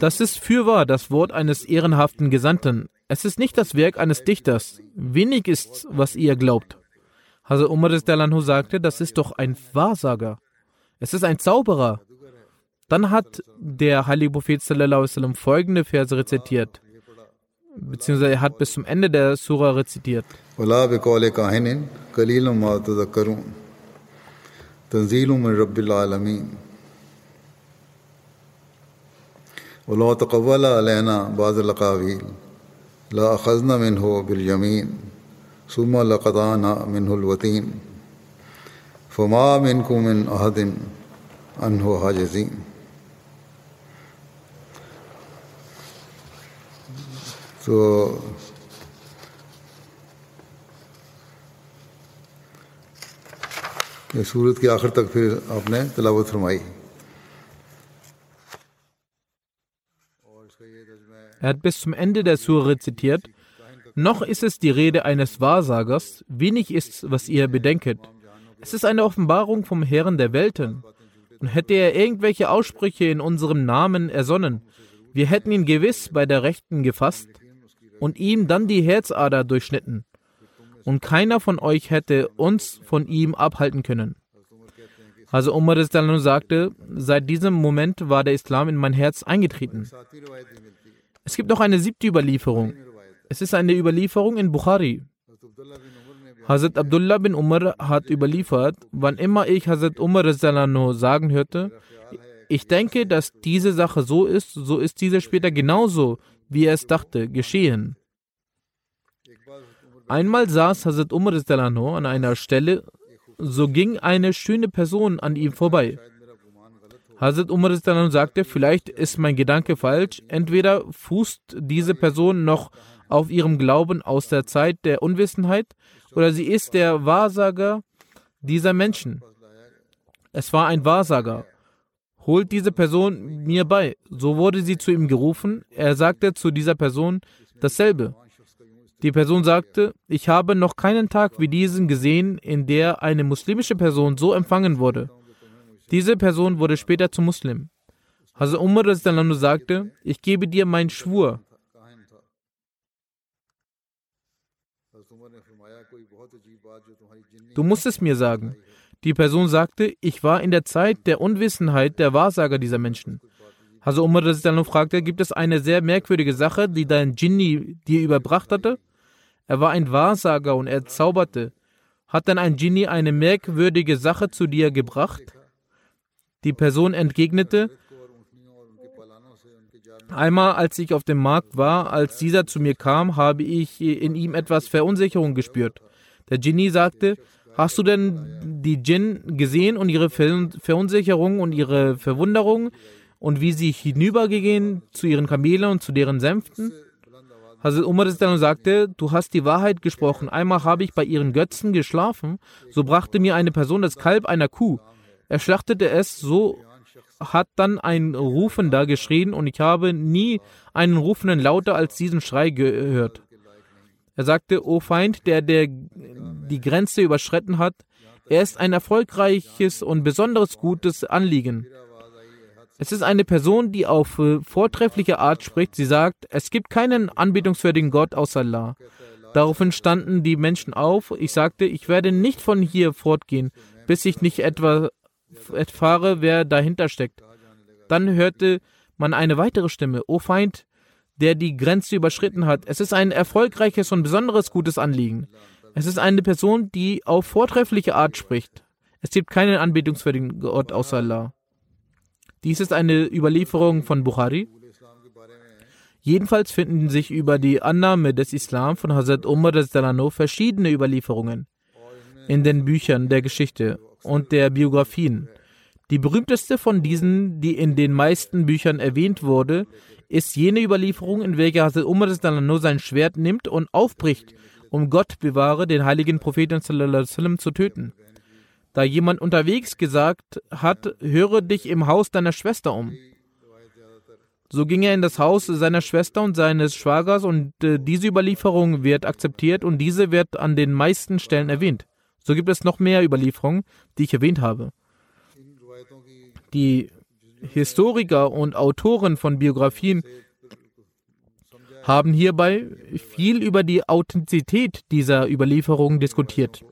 Das ist fürwahr das Wort eines ehrenhaften Gesandten. Es ist nicht das Werk eines Dichters. Wenig ist, was ihr glaubt. Hazrat Umar sagte, das ist doch ein Wahrsager. Es ist ein Zauberer. Dann hat der heilige Prophet sallam, folgende Verse rezitiert, beziehungsweise er hat bis zum Ende der Surah rezitiert. تنزيل من رب العالمين ولو تقول علينا بعض الأقاويل لا أخذنا منه باليمين ثم لقطعنا منه الوتين فما منكم من أحد عنه حاجزين तो ये सूरत के आखिर तक फिर आपने तलावत फरमाई Er hat bis zum Ende der Sure rezitiert, noch ist es die Rede eines Wahrsagers, wenig ist's, was ihr bedenket. Es ist eine Offenbarung vom Herrn der Welten. Und hätte er irgendwelche Aussprüche in unserem Namen ersonnen, wir hätten ihn gewiss bei der Rechten gefasst und ihm dann die Herzader durchschnitten. Und keiner von euch hätte uns von ihm abhalten können. Also Umar sagte, seit diesem Moment war der Islam in mein Herz eingetreten. Es gibt noch eine siebte Überlieferung. Es ist eine Überlieferung in Bukhari. Hazrat Abdullah bin Umar hat überliefert, wann immer ich Hazrat Umar sagen hörte, ich denke, dass diese Sache so ist, so ist diese später genauso, wie er es dachte, geschehen. Einmal saß Hazrat Umar an einer Stelle, so ging eine schöne Person an ihm vorbei. Hazrat Umar sagte, vielleicht ist mein Gedanke falsch, entweder fußt diese Person noch auf ihrem Glauben aus der Zeit der Unwissenheit oder sie ist der Wahrsager dieser Menschen. Es war ein Wahrsager holt diese Person mir bei. So wurde sie zu ihm gerufen. Er sagte zu dieser Person dasselbe. Die Person sagte, ich habe noch keinen Tag wie diesen gesehen, in der eine muslimische Person so empfangen wurde. Diese Person wurde später zum Muslim. Hazrat Umar sagte, ich gebe dir meinen Schwur. Du musst es mir sagen. Die Person sagte, ich war in der Zeit der Unwissenheit der Wahrsager dieser Menschen. Also Umar dann fragte, gibt es eine sehr merkwürdige Sache, die dein Jinni dir überbracht hatte? Er war ein Wahrsager und er zauberte. Hat dann ein Jinni eine merkwürdige Sache zu dir gebracht? Die Person entgegnete, Einmal, als ich auf dem Markt war, als dieser zu mir kam, habe ich in ihm etwas Verunsicherung gespürt. Der Genie sagte, Hast du denn die Djinn gesehen und ihre Verunsicherung und ihre Verwunderung und wie sie hinübergehen zu ihren Kamelen und zu deren Sänften? Hazrat Umar sagte, du hast die Wahrheit gesprochen. Einmal habe ich bei ihren Götzen geschlafen, so brachte mir eine Person das Kalb einer Kuh. Er schlachtete es, so hat dann ein Rufender geschrien und ich habe nie einen Rufenden lauter als diesen Schrei gehört. Er sagte, O Feind, der, der die Grenze überschritten hat, er ist ein erfolgreiches und besonderes gutes Anliegen. Es ist eine Person, die auf äh, vortreffliche Art spricht. Sie sagt, es gibt keinen anbetungswürdigen Gott außer Allah. Daraufhin standen die Menschen auf. Ich sagte, ich werde nicht von hier fortgehen, bis ich nicht etwa erfahre, wer dahinter steckt. Dann hörte man eine weitere Stimme. O Feind, der die Grenze überschritten hat. Es ist ein erfolgreiches und besonderes gutes Anliegen. Es ist eine Person, die auf vortreffliche Art spricht. Es gibt keinen anbetungswürdigen Gott außer Allah. Dies ist eine Überlieferung von Bukhari. Jedenfalls finden sich über die Annahme des Islam von Hazrat Umar Dalano verschiedene Überlieferungen in den Büchern der Geschichte und der Biografien. Die berühmteste von diesen, die in den meisten Büchern erwähnt wurde, ist jene Überlieferung, in welcher Hazrat Umar sein Schwert nimmt und aufbricht, um Gott bewahre, den heiligen Propheten zu töten. Da jemand unterwegs gesagt hat, höre dich im Haus deiner Schwester um. So ging er in das Haus seiner Schwester und seines Schwagers und äh, diese Überlieferung wird akzeptiert und diese wird an den meisten Stellen erwähnt. So gibt es noch mehr Überlieferungen, die ich erwähnt habe. Die Historiker und Autoren von Biografien haben hierbei viel über die Authentizität dieser Überlieferung diskutiert.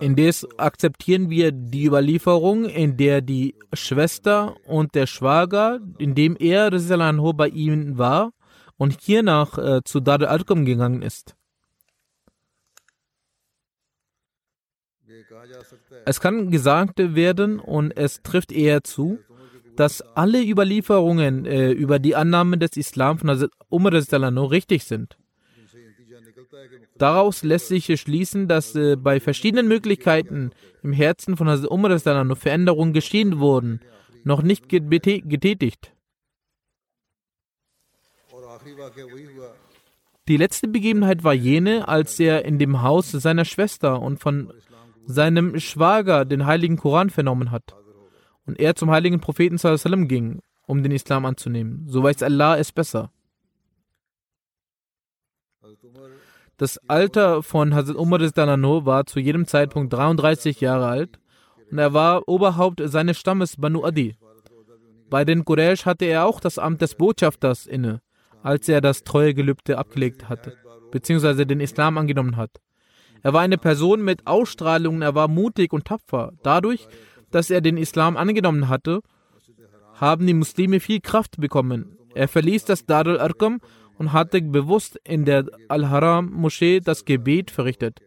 Indes akzeptieren wir die Überlieferung, in der die Schwester und der Schwager, in dem er bei ihnen war und hiernach äh, zu Dar al-Arqam gegangen ist. Es kann gesagt werden, und es trifft eher zu, dass alle Überlieferungen äh, über die Annahme des Islam von Umar richtig sind. Daraus lässt sich schließen, dass äh, bei verschiedenen Möglichkeiten im Herzen von Hazrat Umar Veränderungen geschehen wurden, noch nicht getätigt. Die letzte Begebenheit war jene, als er in dem Haus seiner Schwester und von seinem Schwager den heiligen Koran vernommen hat und er zum heiligen Propheten sallam ging, um den Islam anzunehmen. So weiß Allah es besser. Das Alter von Hazrat Umar Danano war zu jedem Zeitpunkt 33 Jahre alt und er war Oberhaupt seines Stammes Banu Adi. Bei den Quraysh hatte er auch das Amt des Botschafters inne, als er das Treuegelübde abgelegt hatte, beziehungsweise den Islam angenommen hat. Er war eine Person mit Ausstrahlung er war mutig und tapfer. Dadurch, dass er den Islam angenommen hatte, haben die Muslime viel Kraft bekommen. Er verließ das Darul Arqam und hatte bewusst in der Al-Haram-Moschee das Gebet verrichtet.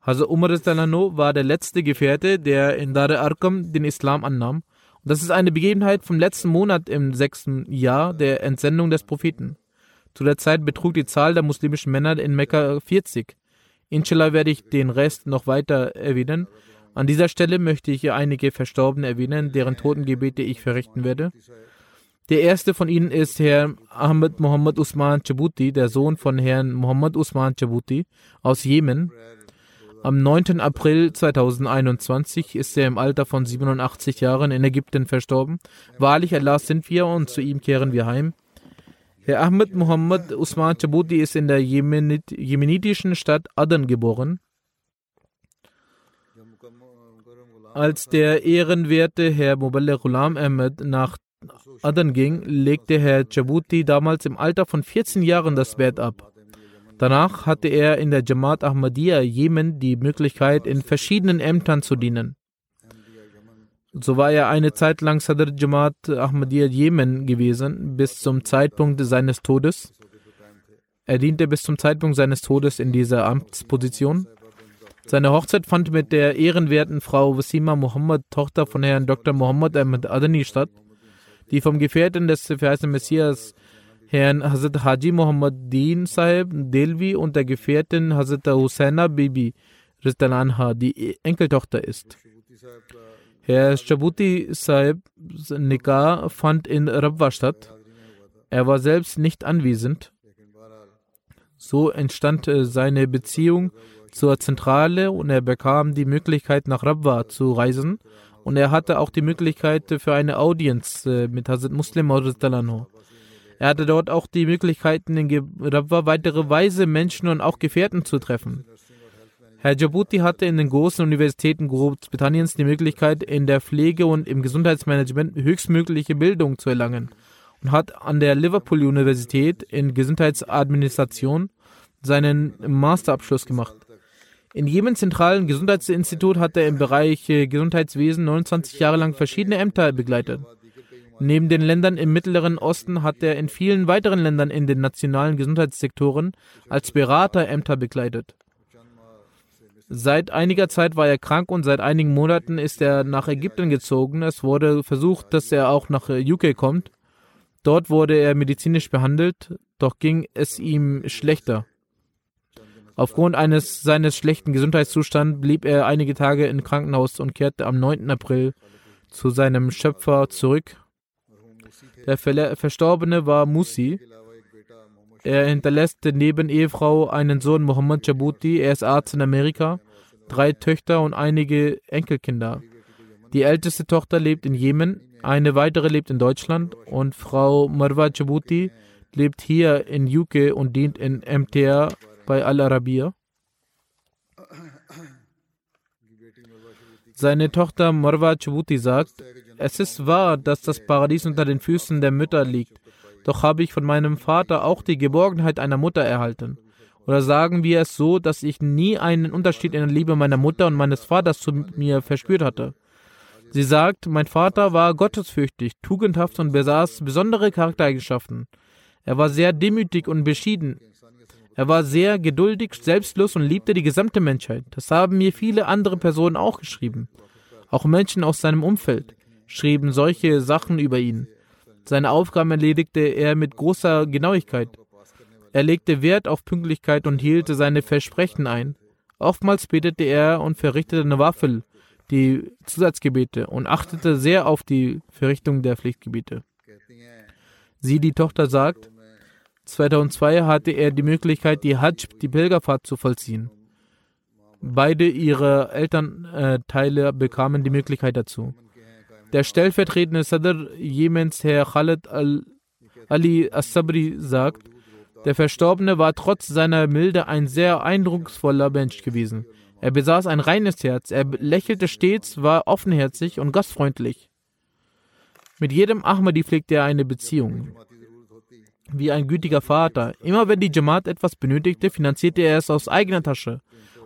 Hazrat Umar war der letzte Gefährte, der in Dar Arqam den Islam annahm. Und das ist eine Begebenheit vom letzten Monat im sechsten Jahr der Entsendung des Propheten. Zu der Zeit betrug die Zahl der muslimischen Männer in Mekka 40. Inshallah werde ich den Rest noch weiter erwähnen. An dieser Stelle möchte ich einige Verstorbene erwähnen, deren Totengebete ich verrichten werde. Der erste von ihnen ist Herr Ahmed Mohammed Usman Chabuti, der Sohn von Herrn Mohammed Usman Chabuti aus Jemen. Am 9. April 2021 ist er im Alter von 87 Jahren in Ägypten verstorben. Wahrlich Allah sind wir und zu ihm kehren wir heim. Herr Ahmed Mohammed Usman Chabuti ist in der Jemenit jemenitischen Stadt Aden geboren. Als der ehrenwerte Herr Muballe Ghulam Ahmed nach Aden ging, legte Herr Jabuti damals im Alter von 14 Jahren das Bett ab. Danach hatte er in der Jamaat Ahmadiyya Jemen die Möglichkeit, in verschiedenen Ämtern zu dienen. So war er eine Zeit lang Sadr Jamaat Ahmadiyya Jemen gewesen, bis zum Zeitpunkt seines Todes. Er diente bis zum Zeitpunkt seines Todes in dieser Amtsposition. Seine Hochzeit fand mit der ehrenwerten Frau Wasima Muhammad, Tochter von Herrn Dr. Muhammad Ahmed Adani, statt die vom Gefährten des verheißenen Messias, Herrn Hazrat Haji Muhammad Din Sahib Delvi und der Gefährtin Hazrat Hussaina Bibi Anha, die Enkeltochter ist. Herr Shabuti Sahibs Nikah fand in Rabwa statt. Er war selbst nicht anwesend. So entstand äh, seine Beziehung zur Zentrale und er bekam die Möglichkeit, nach Rabwa zu reisen und er hatte auch die Möglichkeit für eine Audienz äh, mit Hazrat Muslim Talano. Er hatte dort auch die Möglichkeiten, in weitere Weise Menschen und auch Gefährten zu treffen. Herr Djibouti hatte in den großen Universitäten Großbritanniens die Möglichkeit, in der Pflege und im Gesundheitsmanagement höchstmögliche Bildung zu erlangen und hat an der Liverpool Universität in Gesundheitsadministration seinen Masterabschluss gemacht. In jedem zentralen Gesundheitsinstitut hat er im Bereich äh, Gesundheitswesen 29 Jahre lang verschiedene Ämter begleitet. Neben den Ländern im Mittleren Osten hat er in vielen weiteren Ländern in den nationalen Gesundheitssektoren als Berater Ämter begleitet. Seit einiger Zeit war er krank und seit einigen Monaten ist er nach Ägypten gezogen. Es wurde versucht, dass er auch nach UK kommt. Dort wurde er medizinisch behandelt, doch ging es ihm schlechter. Aufgrund eines seines schlechten Gesundheitszustands blieb er einige Tage im Krankenhaus und kehrte am 9. April zu seinem Schöpfer zurück. Der Verstorbene war Musi. Er hinterlässt neben Ehefrau einen Sohn Mohammed Jabuti, er ist Arzt in Amerika, drei Töchter und einige Enkelkinder. Die älteste Tochter lebt in Jemen, eine weitere lebt in Deutschland und Frau Marwa Jabuti lebt hier in UK und dient in MTA bei Al-Arabiya. Seine Tochter Marwa Jabuti sagt, es ist wahr, dass das Paradies unter den Füßen der Mütter liegt. Doch habe ich von meinem Vater auch die Geborgenheit einer Mutter erhalten. Oder sagen wir es so, dass ich nie einen Unterschied in der Liebe meiner Mutter und meines Vaters zu mir verspürt hatte. Sie sagt, mein Vater war gottesfürchtig, tugendhaft und besaß besondere Charaktereigenschaften. Er war sehr demütig und beschieden. Er war sehr geduldig, selbstlos und liebte die gesamte Menschheit. Das haben mir viele andere Personen auch geschrieben. Auch Menschen aus seinem Umfeld schrieben solche Sachen über ihn. Seine Aufgaben erledigte er mit großer Genauigkeit. Er legte Wert auf Pünktlichkeit und hielt seine Versprechen ein. Oftmals betete er und verrichtete eine Waffel, die Zusatzgebete, und achtete sehr auf die Verrichtung der Pflichtgebete. Sie, die Tochter, sagt, 2002 hatte er die Möglichkeit, die Hajj, die Pilgerfahrt, zu vollziehen. Beide ihre Elternteile bekamen die Möglichkeit dazu. Der stellvertretende Sadr Jemens, Herr Khaled Al Ali As-Sabri, sagt, der Verstorbene war trotz seiner Milde ein sehr eindrucksvoller Mensch gewesen. Er besaß ein reines Herz, er lächelte stets, war offenherzig und gastfreundlich. Mit jedem Ahmadi pflegte er eine Beziehung. Wie ein gütiger Vater. Immer wenn die Jamaat etwas benötigte, finanzierte er es aus eigener Tasche.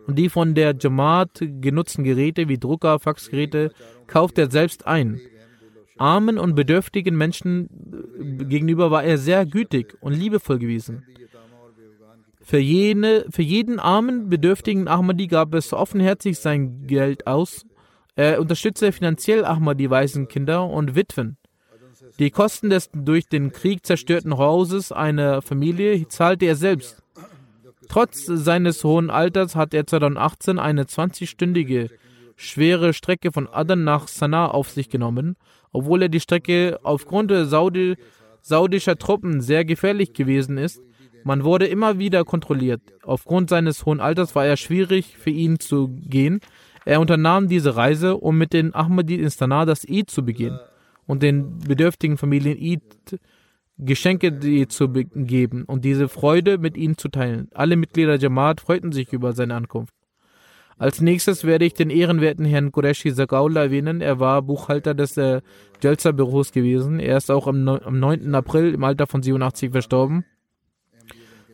Und die von der Jamaat genutzten Geräte wie Drucker, Faxgeräte kauft er selbst ein. Armen und bedürftigen Menschen äh, gegenüber war er sehr gütig und liebevoll gewesen. Für, jene, für jeden armen, bedürftigen Ahmadi gab es offenherzig sein Geld aus. Er unterstützte finanziell Ahmadi Waisenkinder und Witwen. Die Kosten des durch den Krieg zerstörten Hauses einer Familie zahlte er selbst. Trotz seines hohen Alters hat er 2018 eine 20-stündige schwere Strecke von Aden nach Sanaa auf sich genommen, obwohl er die Strecke aufgrund Saudi saudischer Truppen sehr gefährlich gewesen ist. Man wurde immer wieder kontrolliert. Aufgrund seines hohen Alters war es schwierig für ihn zu gehen. Er unternahm diese Reise, um mit den Ahmadi in Sanaa das Eid zu begehen und den bedürftigen Familien Eid Geschenke zu geben und diese Freude mit ihnen zu teilen. Alle Mitglieder der Jamaat freuten sich über seine Ankunft. Als nächstes werde ich den ehrenwerten Herrn Qureshi Zakaullah erwähnen. Er war Buchhalter des äh, Jalsa-Büros gewesen. Er ist auch am, am 9. April im Alter von 87 verstorben.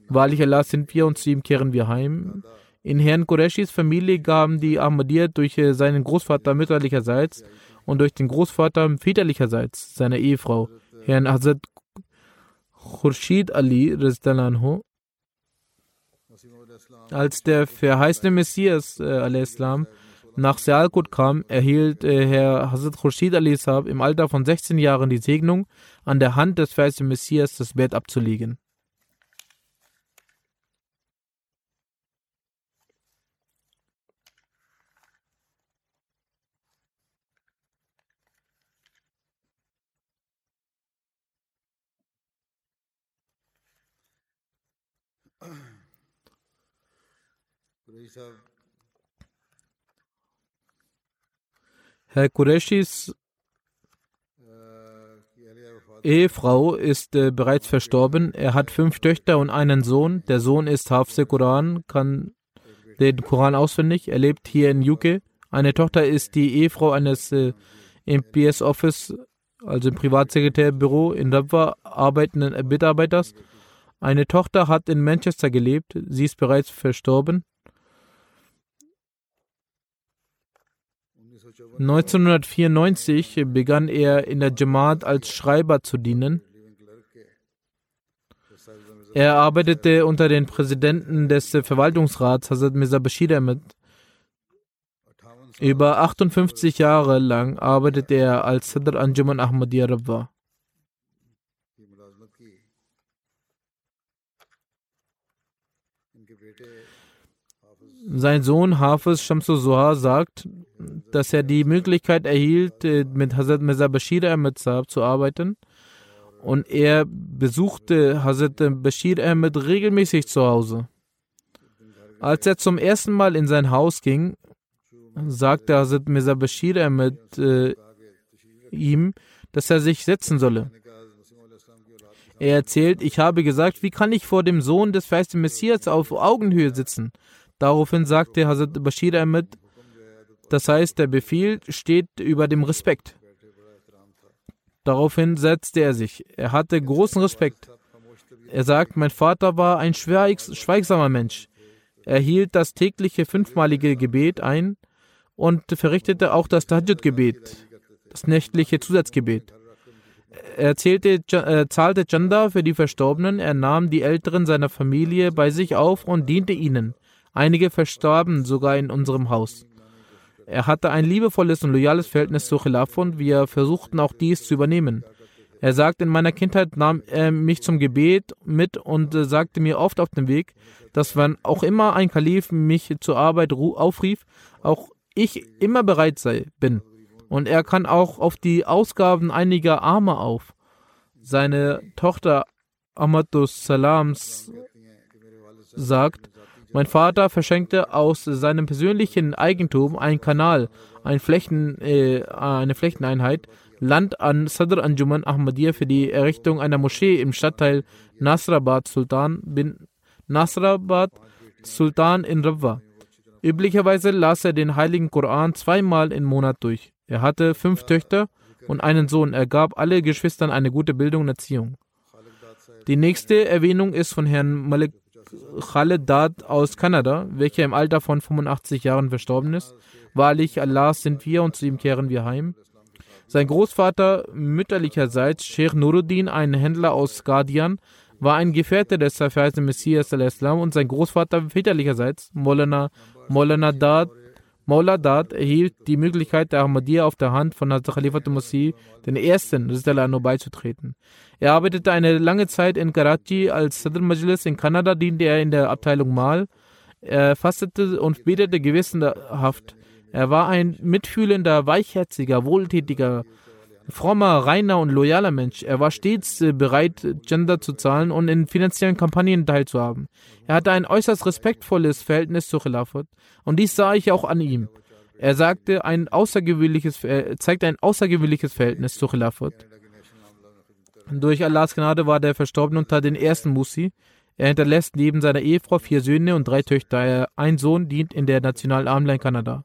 Wahrlich Allah sind wir und zu ihm kehren wir heim. In Herrn Qureshis Familie gaben die Ahmadiyya durch äh, seinen Großvater mütterlicherseits und durch den Großvater väterlicherseits seiner Ehefrau, Herrn Hazrat Khurshid Ali Rizdalanho, als der verheißene Messias äh, nach Sialkot kam, erhielt äh, Herr Hazrat Khurshid Ali Saab im Alter von 16 Jahren die Segnung, an der Hand des verheißenen Messias das Bett abzulegen. Herr Qureshis Ehefrau ist äh, bereits verstorben. Er hat fünf Töchter und einen Sohn. Der Sohn ist Hafse Koran, kann den Koran auswendig. Er lebt hier in UK. Eine Tochter ist die Ehefrau eines äh, MPS Office, also im Privatsekretärbüro in Dabwa arbeitenden Mitarbeiters. Eine Tochter hat in Manchester gelebt. Sie ist bereits verstorben. 1994 begann er in der Jamaat als Schreiber zu dienen. Er arbeitete unter den Präsidenten des Verwaltungsrats Hazrat Mirza Bashir Ahmed. Über 58 Jahre lang arbeitete er als Sadr Anjuman Ahmadiyya Rabwa. Sein Sohn Hafiz Shamsu Zohar sagt, dass er die Möglichkeit erhielt, äh, mit Hazrat Mirza Bashir Ahmed Saab zu arbeiten. Und er besuchte Hazrat Bashir Ahmed regelmäßig zu Hause. Als er zum ersten Mal in sein Haus ging, sagte Hazrat Mirza Bashir Ahmed äh, ihm, dass er sich setzen solle. Er erzählt, ich habe gesagt, wie kann ich vor dem Sohn des verheißten Messias auf Augenhöhe sitzen? Daraufhin sagte Hazrat Bashir Ahmed, das heißt, der Befehl steht über dem Respekt. Daraufhin setzte er sich. Er hatte großen Respekt. Er sagt, mein Vater war ein schweigsamer Mensch. Er hielt das tägliche fünfmalige Gebet ein und verrichtete auch das Tahajjud-Gebet, das nächtliche Zusatzgebet. Er zählte, äh, zahlte Chanda für die Verstorbenen, er nahm die Älteren seiner Familie bei sich auf und diente ihnen. Einige verstarben sogar in unserem Haus. Er hatte ein liebevolles und loyales Verhältnis zu Khilaf und wir versuchten auch dies zu übernehmen. Er sagt, in meiner Kindheit nahm er mich zum Gebet mit und sagte mir oft auf dem Weg, dass wann auch immer ein Kalif mich zur Arbeit aufrief, auch ich immer bereit sei, bin. Und er kann auch auf die Ausgaben einiger Arme auf. Seine Tochter Ahmadus Salams sagt, mein Vater verschenkte aus seinem persönlichen Eigentum einen Kanal, ein Flächen, äh, eine Flächeneinheit, Land an Sadr Anjuman Ahmadiyya für die Errichtung einer Moschee im Stadtteil Nasrabad Sultan bin Nasrabad Sultan in Rabwa. Üblicherweise las er den heiligen Koran zweimal im Monat durch. Er hatte fünf Töchter und einen Sohn. Er gab alle Geschwistern eine gute Bildung und Erziehung. Die nächste Erwähnung ist von Herrn Malik Khaled Dad aus Kanada, welcher im Alter von 85 Jahren verstorben ist. Wahrlich, Allah sind wir und zu ihm kehren wir heim. Sein Großvater mütterlicherseits, Sheikh Nuruddin, ein Händler aus Guardian, war ein Gefährte des verheißenen Messias und sein Großvater väterlicherseits, Molana Dad, Maula Dad erhielt die Möglichkeit der Ahmadiyya auf der Hand von Hazrat Khalifat Masih den ersten Rizal beizutreten. Er arbeitete eine lange Zeit in Karachi als Sadr Majlis. In Kanada diente er in der Abteilung Mal. Er fastete und betete gewissenhaft. Er war ein mitfühlender, weichherziger, wohltätiger, frommer, reiner und loyaler Mensch. Er war stets äh, bereit, Gender zu zahlen und in finanziellen Kampagnen teilzuhaben. Er hatte ein äußerst respektvolles Verhältnis zu Khilafat und dies sah ich auch an ihm. Er sagte, ein außergewöhnliches, er zeigte ein außergewöhnliches Verhältnis zu Khilafat. Durch Allahs Gnade war der Verstorbene unter den ersten Musi. Er hinterlässt neben seiner Ehefrau vier Söhne und drei Töchter. Ein Sohn dient in der Nationalen Armee in Kanada.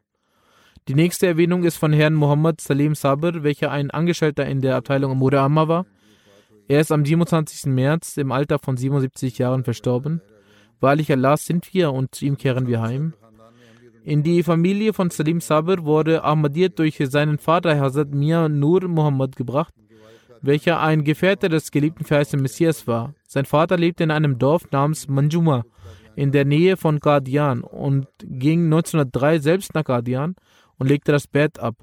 Die nächste Erwähnung ist von Herrn Mohammed Salim Sabir, welcher ein Angestellter in der Abteilung Amura Amma war. Er ist am 27. März im Alter von 77 Jahren verstorben. Wahrlich Allah sind wir und zu ihm kehren wir heim. In die Familie von Salim Sabir wurde Ahmadiyyat durch seinen Vater Hazrat Mia Nur Muhammad gebracht, welcher ein Gefährte des geliebten verheißenen Messias war. Sein Vater lebte in einem Dorf namens Manjuma in der Nähe von Qadian und ging 1903 selbst nach Qadian und legte das Bett ab.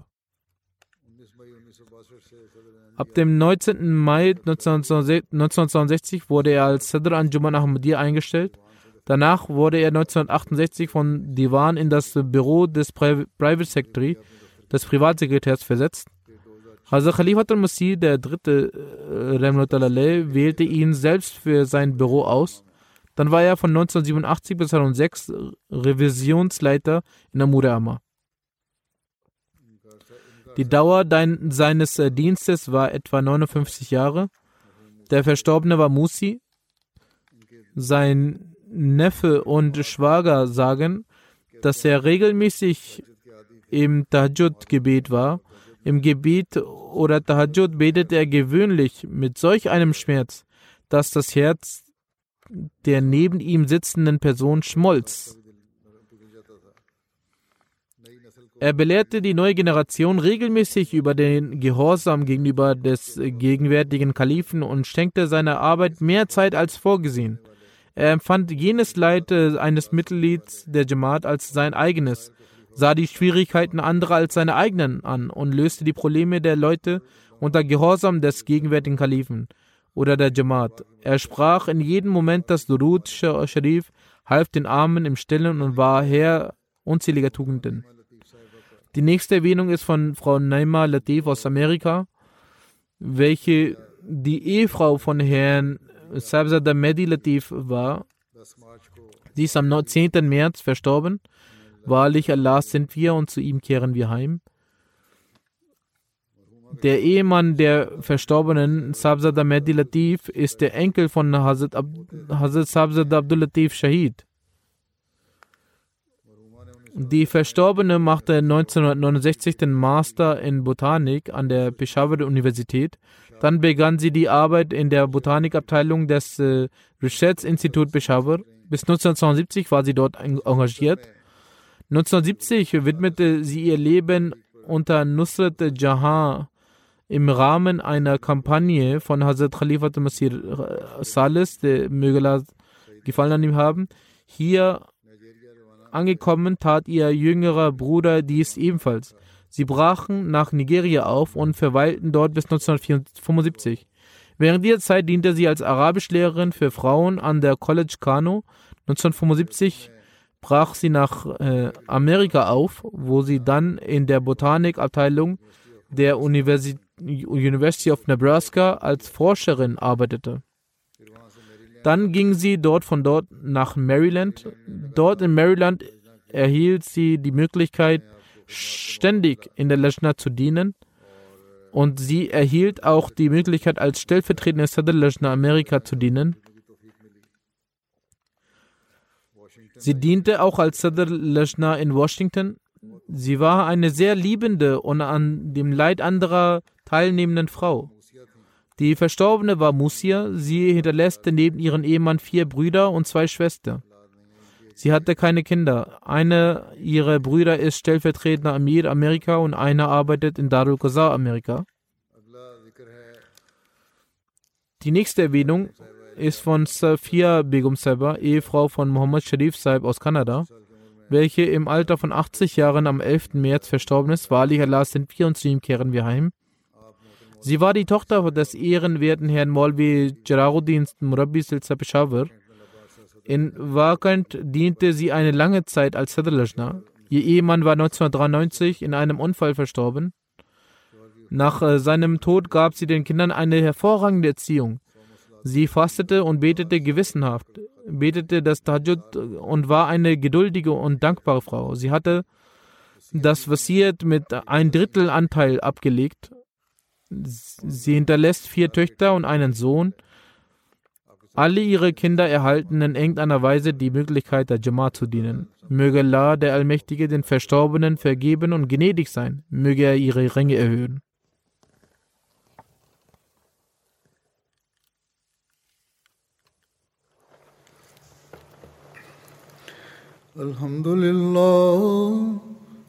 Ab dem 19. Mai 1962 wurde er als Sadr Anjuman Ahmadiyya eingestellt. Danach wurde er 1968 von Divan in das Büro des Private Secretary, des Privatsekretärs, versetzt. Hazrat Khalifat al-Masih, der dritte äh, wählte ihn selbst für sein Büro aus. Dann war er von 1987 bis 2006 Revisionsleiter in Amurama. Die Dauer dein, seines äh, Dienstes war etwa 59 Jahre. Der Verstorbene war Musi. Sein Neffe und Schwager sagen, dass er regelmäßig im Tahajjud-Gebet war. Im Gebet oder Tahajjud betet er gewöhnlich mit solch einem Schmerz, dass das Herz der neben ihm sitzenden Person schmolz. Er belehrte die neue Generation regelmäßig über den Gehorsam gegenüber des gegenwärtigen Kalifen und schenkte seiner Arbeit mehr Zeit als vorgesehen. Er empfand jenes Leid eines Mitglieds der Jamaat als sein eigenes. sah die Schwierigkeiten anderer als seine eigenen an und löste die Probleme der Leute unter Gehorsam des gegenwärtigen Kalifen oder der Jamaat. Er sprach in jedem Moment das Durud Sharif, half den Armen im Stillen und war Herr unzähliger Tugenden. Die nächste Erwähnung ist von Frau Naima Latif aus Amerika, welche die Ehefrau von Herrn Sabzada Mehdi Latif war. Sie ist am 10. März verstorben. Wahrlich Allah sind wir und zu ihm kehren wir heim. Der Ehemann der verstorbenen Sabzada Mehdi Latif ist der Enkel von Hazrat, Ab Hazrat Sabzada Abdul Latif Shahid. Die Verstorbene machte 1969 den Master in Botanik an der Peshawar Universität. Dann begann sie die Arbeit in der Botanikabteilung des äh, Research Institute Peshawar. Bis 1972 war sie dort engagiert. 1970 widmete sie ihr Leben unter Nusrat Jahan im Rahmen einer Kampagne von Hazrat Khalifat Masir Salis, der möge Gefallen an ihm haben. Hier angekommen tat ihr jüngerer Bruder dies ebenfalls. Sie brachen nach Nigeria auf und verweilten dort bis 1975. Während dieser Zeit diente sie als Arabischlehrerin für Frauen an der College Kano. 1975 brach sie nach äh, Amerika auf, wo sie dann in der Botanikabteilung der Universi University of Nebraska als Forscherin arbeitete. Dann ging sie dort von dort nach Maryland. Dort in Maryland erhielt sie die Möglichkeit, ständig in der Lajna zu dienen. Und sie erhielt auch die Möglichkeit, als stellvertretende Sadr Lajna Amerika zu dienen. Sie diente auch als Sadr Lajna in Washington. Sie war eine sehr liebende und an dem Leid anderer teilnehmenden Frau. Die Verstorbene war Musia. Sie hinterlässt neben ihrem Ehemann vier Brüder und zwei Schwestern. Sie hatte keine Kinder. Einer ihrer Brüder ist stellvertretender Amir Amerika und einer arbeitet in Darul Qaza Amerika. Die nächste Erwähnung ist von Safia Begum Saiba, Ehefrau von Muhammad Sharif Saib aus Kanada, welche im Alter von 80 Jahren am 11. März verstorben ist. Wahrlich Allah sind wir und zu ihm kehren wir heim. Sie war die Tochter des ehrenwerten Herrn Molvi Jararuddin Murabbi Silsa Peshawar. In Wakant diente sie eine lange Zeit als Sadrlajna. Ihr Ehemann war 1993 in einem Unfall verstorben. Nach äh, seinem Tod gab sie den Kindern eine hervorragende Erziehung. Sie fastete und betete gewissenhaft, betete das Tajud und war eine geduldige und dankbare Frau. Sie hatte das Wasiert mit ein Drittel Anteil abgelegt Sie hinterlässt vier Töchter und einen Sohn. Alle ihre Kinder erhalten in irgendeiner Weise die Möglichkeit, der Jamaat zu dienen. Möge Allah, der Allmächtige, den Verstorbenen vergeben und gnädig sein. Möge er ihre Ränge erhöhen. Alhamdulillah.